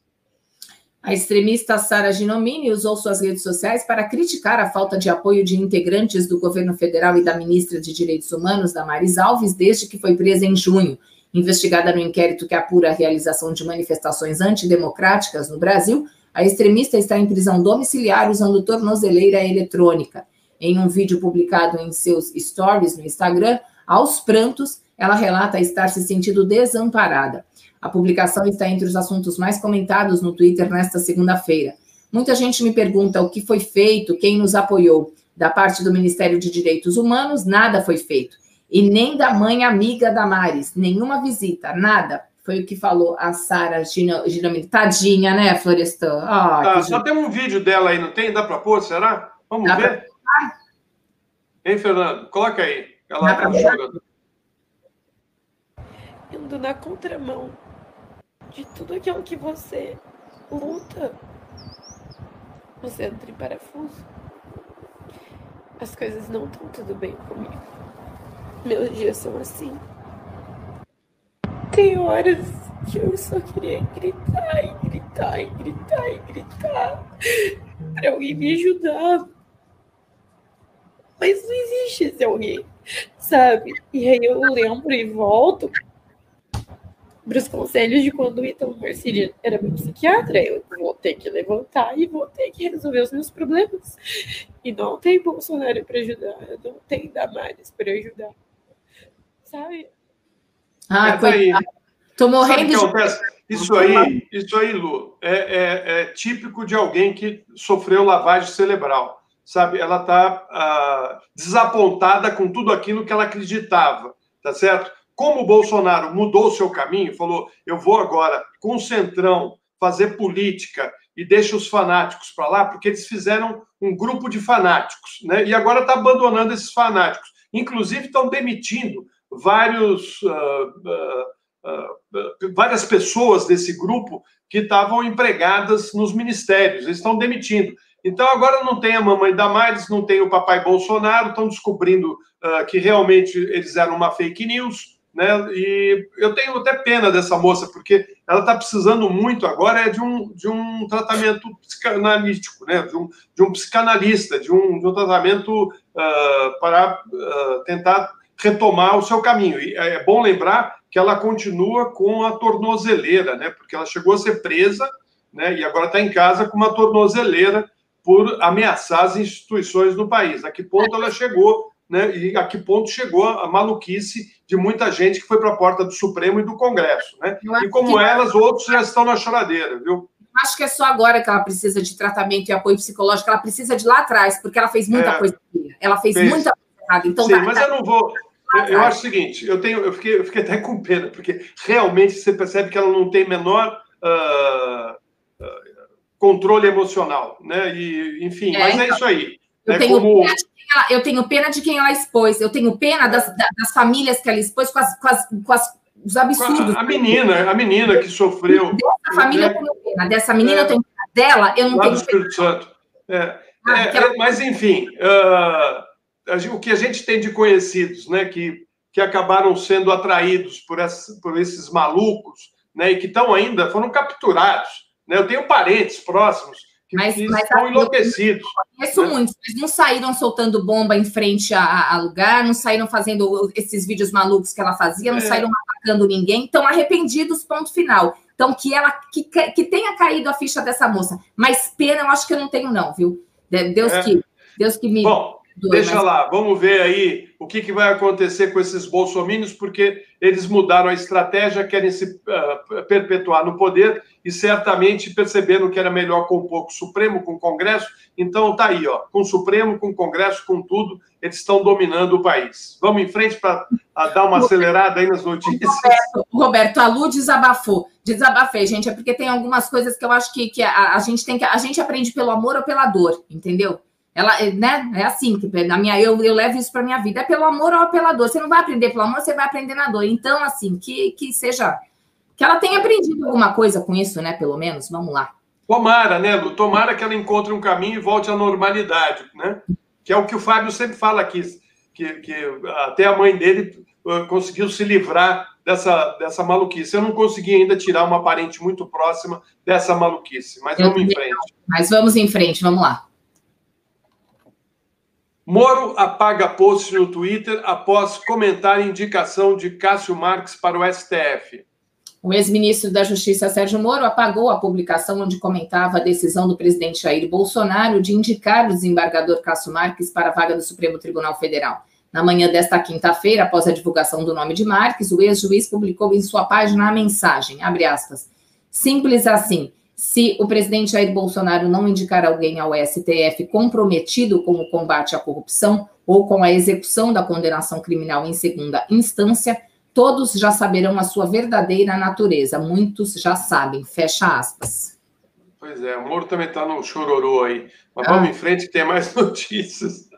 A extremista Sara Ginomini usou suas redes sociais para criticar a falta de apoio de integrantes do governo federal e da ministra de Direitos Humanos, Damares Alves, desde que foi presa em junho. Investigada no inquérito que apura a realização de manifestações antidemocráticas no Brasil, a extremista está em prisão domiciliar usando tornozeleira eletrônica. Em um vídeo publicado em seus stories no Instagram, aos prantos, ela relata estar se sentindo desamparada. A publicação está entre os assuntos mais comentados no Twitter nesta segunda-feira. Muita gente me pergunta o que foi feito, quem nos apoiou. Da parte do Ministério de Direitos Humanos, nada foi feito. E nem da mãe amiga da Maris, nenhuma visita, nada. Foi o que falou a Sara Ginamini. Tadinha, né, Florestan? Oh, tá, só tem um vídeo dela aí, não tem? Dá para pôr, será? Vamos Dá ver? Pra... Hein, Fernando? Coloca aí. Ela tá jogando. Indo na contramão de tudo aquilo que você luta. Você entra em parafuso. As coisas não estão tudo bem comigo. Meus dias são assim. Tem horas que eu só queria gritar e gritar e gritar e gritar pra alguém me ajudar mas não existe esse alguém, sabe? E aí eu lembro e volto para os conselhos de quando o Ítalo Marcílio era meu psiquiatra. Eu vou ter que levantar e vou ter que resolver os meus problemas. E não tem Bolsonaro para ajudar, não tem Damares para ajudar, sabe? Ah, coitado. Tô morrendo de... Isso aí, isso aí, Lu, é, é, é típico de alguém que sofreu lavagem cerebral sabe? Ela está ah, desapontada com tudo aquilo que ela acreditava, tá certo? Como o Bolsonaro mudou o seu caminho, falou: eu vou agora com o Centrão fazer política e deixa os fanáticos para lá, porque eles fizeram um grupo de fanáticos, né? E agora está abandonando esses fanáticos. Inclusive, estão demitindo vários, uh, uh, uh, várias pessoas desse grupo que estavam empregadas nos ministérios. Eles estão demitindo. Então, agora não tem a mamãe Damares, não tem o papai Bolsonaro, estão descobrindo que realmente eles eram uma fake news né? E eu tenho até pena dessa moça, porque ela está precisando muito agora é de um, de um tratamento psicanalítico, né? De um, de um psicanalista, de um, de um tratamento uh, para uh, tentar retomar o seu caminho. E é bom lembrar que ela continua com a tornozeleira, né? Porque ela chegou a ser presa, né? E agora está em casa com uma tornozeleira por ameaçar as instituições do país. A que ponto ela chegou? Né, e a que ponto chegou a maluquice de muita gente que foi para a porta do Supremo e do Congresso. Né? E como elas, outros já estão na choradeira, viu? Acho que é só agora que ela precisa de tratamento e apoio psicológico, ela precisa de lá atrás, porque ela fez muita é, coisa Ela fez, fez, muita coisa errada. Então, Sim, tá, mas tá, eu não vou. Eu, eu, acho o seguinte, eu, tenho, eu, fiquei, eu fiquei até com pena, porque realmente você percebe que ela não tem menor uh, uh, controle emocional, né? E, enfim, é, mas é então, é isso aí. Eu, né? tenho Como... pena ela, eu tenho pena de quem ela expôs, eu tenho pena das, das famílias que ela expôs com, as, com, as, com as, os absurdos. A, a, menina, a menina que sofreu. Dessa família eu tenho pena, dessa menina é, eu tenho pena, dela eu não tenho do Espírito. Santo. É, ah, é, ela... mas, enfim, uh, o que a gente tem de conhecidos, né, que, que acabaram sendo atraídos por, essa, por esses malucos, né, e que estão ainda, foram capturados. Né, eu tenho parentes próximos mas, mas estão enlouquecidos. Conheço né? muitos, mas não saíram soltando bomba em frente a, a, lugar, não saíram fazendo esses vídeos malucos que ela fazia, não é. saíram atacando ninguém, estão arrependidos, ponto final. Então, que ela que, que tenha caído a ficha dessa moça. Mas pena, eu acho que eu não tenho, não, viu? Deus é. que Deus que me. Bom, Deixa mas... lá, vamos ver aí o que, que vai acontecer com esses bolsomínios, porque eles mudaram a estratégia, querem se uh, perpetuar no poder e certamente perceberam que era melhor com um pouco Supremo, com o Congresso. Então tá aí, ó, com o Supremo, com o Congresso, com tudo, eles estão dominando o país. Vamos em frente para dar uma acelerada aí nas notícias. Roberto, Roberto, a Lu desabafou. Desabafei, gente, é porque tem algumas coisas que eu acho que, que a, a gente tem que. A gente aprende pelo amor ou pela dor, entendeu? Ela, né? É assim que na minha eu, eu levo isso para minha vida. É pelo amor ou pela dor. Você não vai aprender pelo amor, você vai aprender na dor. Então, assim, que, que seja que ela tenha aprendido alguma coisa com isso, né? Pelo menos, vamos lá. Tomara, né, Lu? Tomara que ela encontre um caminho e volte à normalidade, né? Que é o que o Fábio sempre fala aqui, que, que até a mãe dele uh, conseguiu se livrar dessa, dessa maluquice. Eu não consegui ainda tirar uma parente muito próxima dessa maluquice, mas Eu vamos em frente. Mas vamos em frente, vamos lá. Moro apaga post no Twitter após comentar indicação de Cássio Marques para o STF. O ex-ministro da Justiça Sérgio Moro apagou a publicação onde comentava a decisão do presidente Jair Bolsonaro de indicar o desembargador Cássio Marques para a vaga do Supremo Tribunal Federal. Na manhã desta quinta-feira, após a divulgação do nome de Marques, o ex-juiz publicou em sua página a mensagem, abre aspas, simples assim, se o presidente Jair Bolsonaro não indicar alguém ao STF comprometido com o combate à corrupção ou com a execução da condenação criminal em segunda instância, todos já saberão a sua verdadeira natureza. Muitos já sabem. Fecha aspas. Pois é, o Moro também está no chororô aí. Mas ah. vamos em frente que tem mais notícias.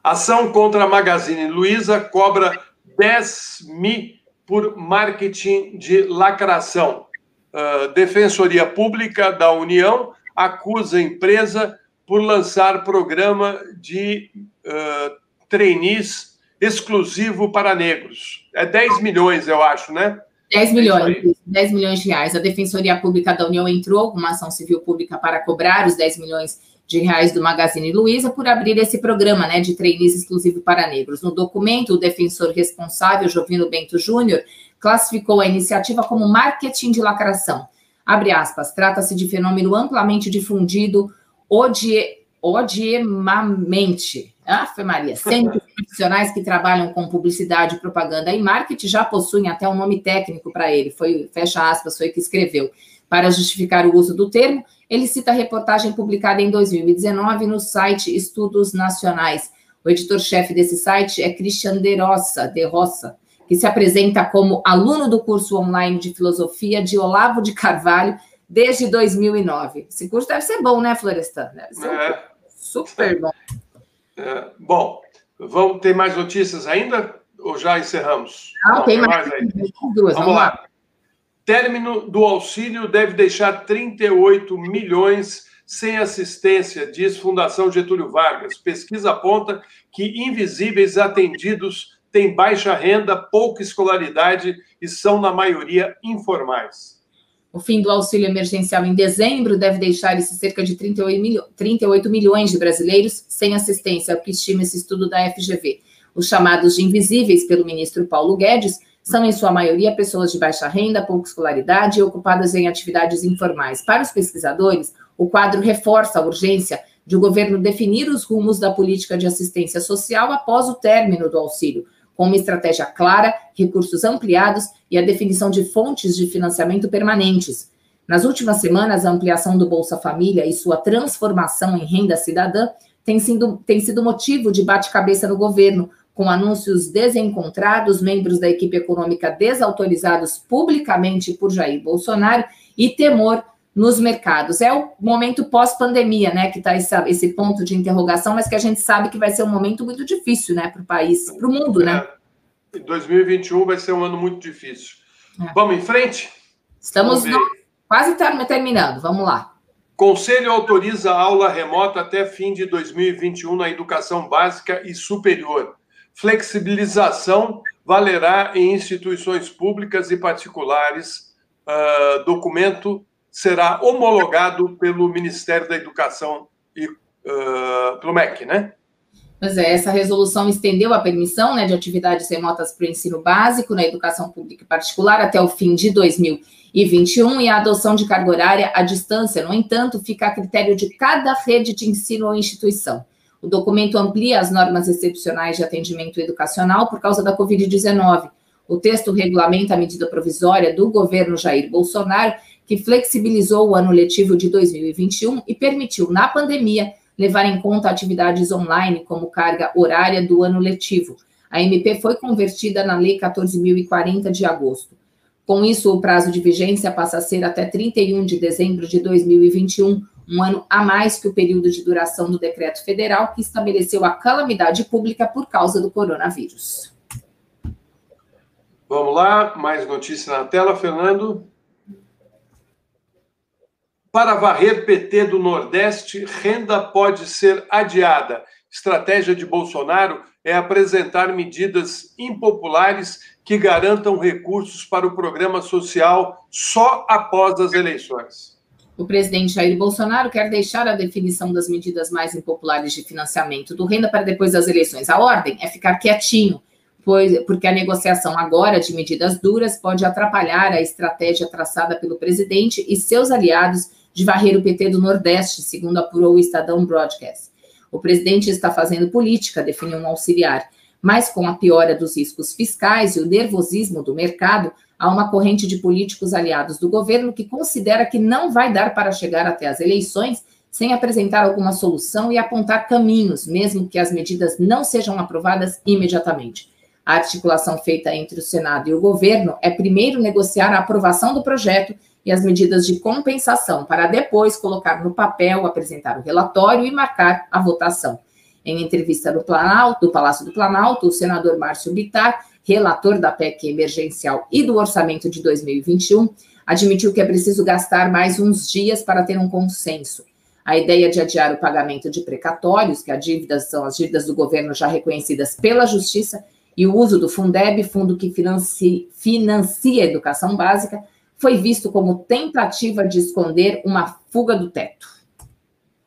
Ação contra a Magazine Luiza cobra 10 mil por marketing de lacração. Uh, Defensoria Pública da União acusa a empresa por lançar programa de uh, trainees exclusivo para negros. É 10 milhões, eu acho, né? 10 milhões, é 10 milhões de reais. A Defensoria Pública da União entrou com uma ação civil pública para cobrar os 10 milhões de reais do Magazine Luiza por abrir esse programa né, de trainees exclusivo para negros. No documento, o defensor responsável, Jovino Bento Júnior, classificou a iniciativa como marketing de lacração. Abre aspas, trata-se de fenômeno amplamente difundido odie, odiemamente. Afe Maria, sempre profissionais que trabalham com publicidade, propaganda e marketing já possuem até um nome técnico para ele. Foi, fecha aspas, foi que escreveu. Para justificar o uso do termo, ele cita a reportagem publicada em 2019 no site Estudos Nacionais. O editor-chefe desse site é Christian de Rossa, de Rossa, que se apresenta como aluno do curso online de filosofia de Olavo de Carvalho desde 2009. Esse curso deve ser bom, né, Florestan? Deve ser é. super bom. É. Bom, vamos ter mais notícias ainda? Ou já encerramos? Não, Não tem mais, mais duas. Vamos, vamos lá. lá. Término do auxílio deve deixar 38 milhões sem assistência, diz Fundação Getúlio Vargas. Pesquisa aponta que invisíveis atendidos têm baixa renda, pouca escolaridade e são, na maioria, informais. O fim do auxílio emergencial em dezembro deve deixar esses cerca de 38 milhões de brasileiros sem assistência, é o que estima esse estudo da FGV. Os chamados de invisíveis pelo ministro Paulo Guedes são, em sua maioria, pessoas de baixa renda, pouca escolaridade e ocupadas em atividades informais. Para os pesquisadores, o quadro reforça a urgência de o governo definir os rumos da política de assistência social após o término do auxílio, com uma estratégia clara, recursos ampliados e a definição de fontes de financiamento permanentes. Nas últimas semanas, a ampliação do Bolsa Família e sua transformação em renda cidadã tem sido, tem sido motivo de bate-cabeça no governo, com anúncios desencontrados, membros da equipe econômica desautorizados publicamente por Jair Bolsonaro e temor nos mercados. É o momento pós-pandemia, né, que está esse, ponto de interrogação, mas que a gente sabe que vai ser um momento muito difícil, né, para o país, para o mundo, né? É, 2021 vai ser um ano muito difícil. É. Vamos em frente? Estamos no, quase terminando, vamos lá. Conselho autoriza aula remota até fim de 2021 na educação básica e superior flexibilização valerá em instituições públicas e particulares. Uh, documento será homologado pelo Ministério da Educação e uh, pelo MEC, né? Pois é, essa resolução estendeu a permissão né, de atividades remotas para o ensino básico na educação pública e particular até o fim de 2021 e a adoção de carga horária à distância, no entanto, fica a critério de cada rede de ensino ou instituição. O documento amplia as normas excepcionais de atendimento educacional por causa da Covid-19. O texto regulamenta a medida provisória do governo Jair Bolsonaro, que flexibilizou o ano letivo de 2021 e permitiu, na pandemia, levar em conta atividades online como carga horária do ano letivo. A MP foi convertida na Lei 14.040 de agosto. Com isso, o prazo de vigência passa a ser até 31 de dezembro de 2021, um ano a mais que o período de duração do decreto federal que estabeleceu a calamidade pública por causa do coronavírus. Vamos lá, mais notícia na tela, Fernando. Para varrer PT do Nordeste, renda pode ser adiada. Estratégia de Bolsonaro é apresentar medidas impopulares que garantam recursos para o programa social só após as eleições. O presidente Jair Bolsonaro quer deixar a definição das medidas mais impopulares de financiamento do renda para depois das eleições. A ordem é ficar quietinho, pois, porque a negociação agora de medidas duras pode atrapalhar a estratégia traçada pelo presidente e seus aliados de varrer o PT do Nordeste, segundo apurou o Estadão Broadcast. O presidente está fazendo política, definiu um auxiliar, mas com a piora dos riscos fiscais e o nervosismo do mercado, há uma corrente de políticos aliados do governo que considera que não vai dar para chegar até as eleições sem apresentar alguma solução e apontar caminhos, mesmo que as medidas não sejam aprovadas imediatamente. A articulação feita entre o Senado e o governo é primeiro negociar a aprovação do projeto e as medidas de compensação, para depois colocar no papel, apresentar o relatório e marcar a votação. Em entrevista no Planalto, do Palácio do Planalto, o senador Márcio Bittar relator da PEC emergencial e do orçamento de 2021, admitiu que é preciso gastar mais uns dias para ter um consenso. A ideia de adiar o pagamento de precatórios, que a dívida são as dívidas do governo já reconhecidas pela Justiça, e o uso do Fundeb, fundo que financia, financia a educação básica, foi visto como tentativa de esconder uma fuga do teto.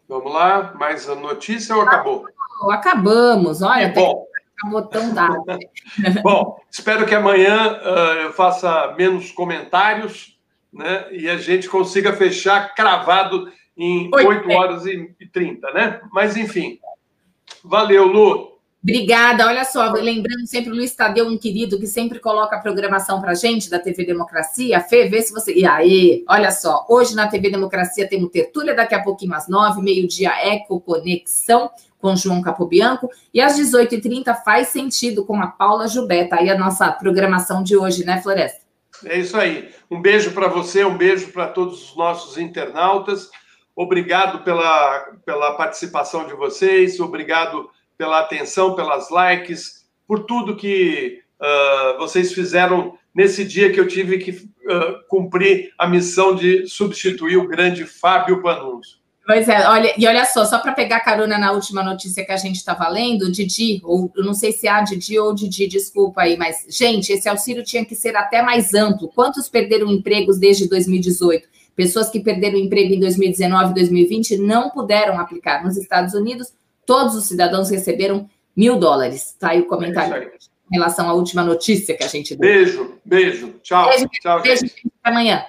Vamos lá, mais a notícia ou acabou? Acabamos, olha. Bom acabou tão tarde. Bom, espero que amanhã uh, eu faça menos comentários né, e a gente consiga fechar cravado em 8, 8 horas e 30, né? Mas, enfim. Valeu, Lu. Obrigada. Olha só, lembrando sempre o Luiz Tadeu, um querido que sempre coloca a programação para gente da TV Democracia. Fê, vê se você. E aí, olha só, hoje na TV Democracia temos tertúlia, daqui a pouquinho às nove, meio-dia, Eco Conexão com João Capobianco. E às 18h30 faz sentido com a Paula Gilberta. Aí a nossa programação de hoje, né, Floresta? É isso aí. Um beijo para você, um beijo para todos os nossos internautas. Obrigado pela, pela participação de vocês, obrigado pela atenção, pelas likes, por tudo que uh, vocês fizeram nesse dia que eu tive que uh, cumprir a missão de substituir o grande Fábio Panunzio. Pois é, olha, e olha só, só para pegar carona na última notícia que a gente estava lendo, Didi, ou eu não sei se há Didi ou Didi, desculpa aí, mas, gente, esse auxílio tinha que ser até mais amplo. Quantos perderam empregos desde 2018? Pessoas que perderam emprego em 2019 e 2020 não puderam aplicar. Nos Estados Unidos, todos os cidadãos receberam mil dólares. Tá aí o comentário é em relação à última notícia que a gente deu. Beijo, beijo. Tchau. Beijo, tchau, beijo, até amanhã.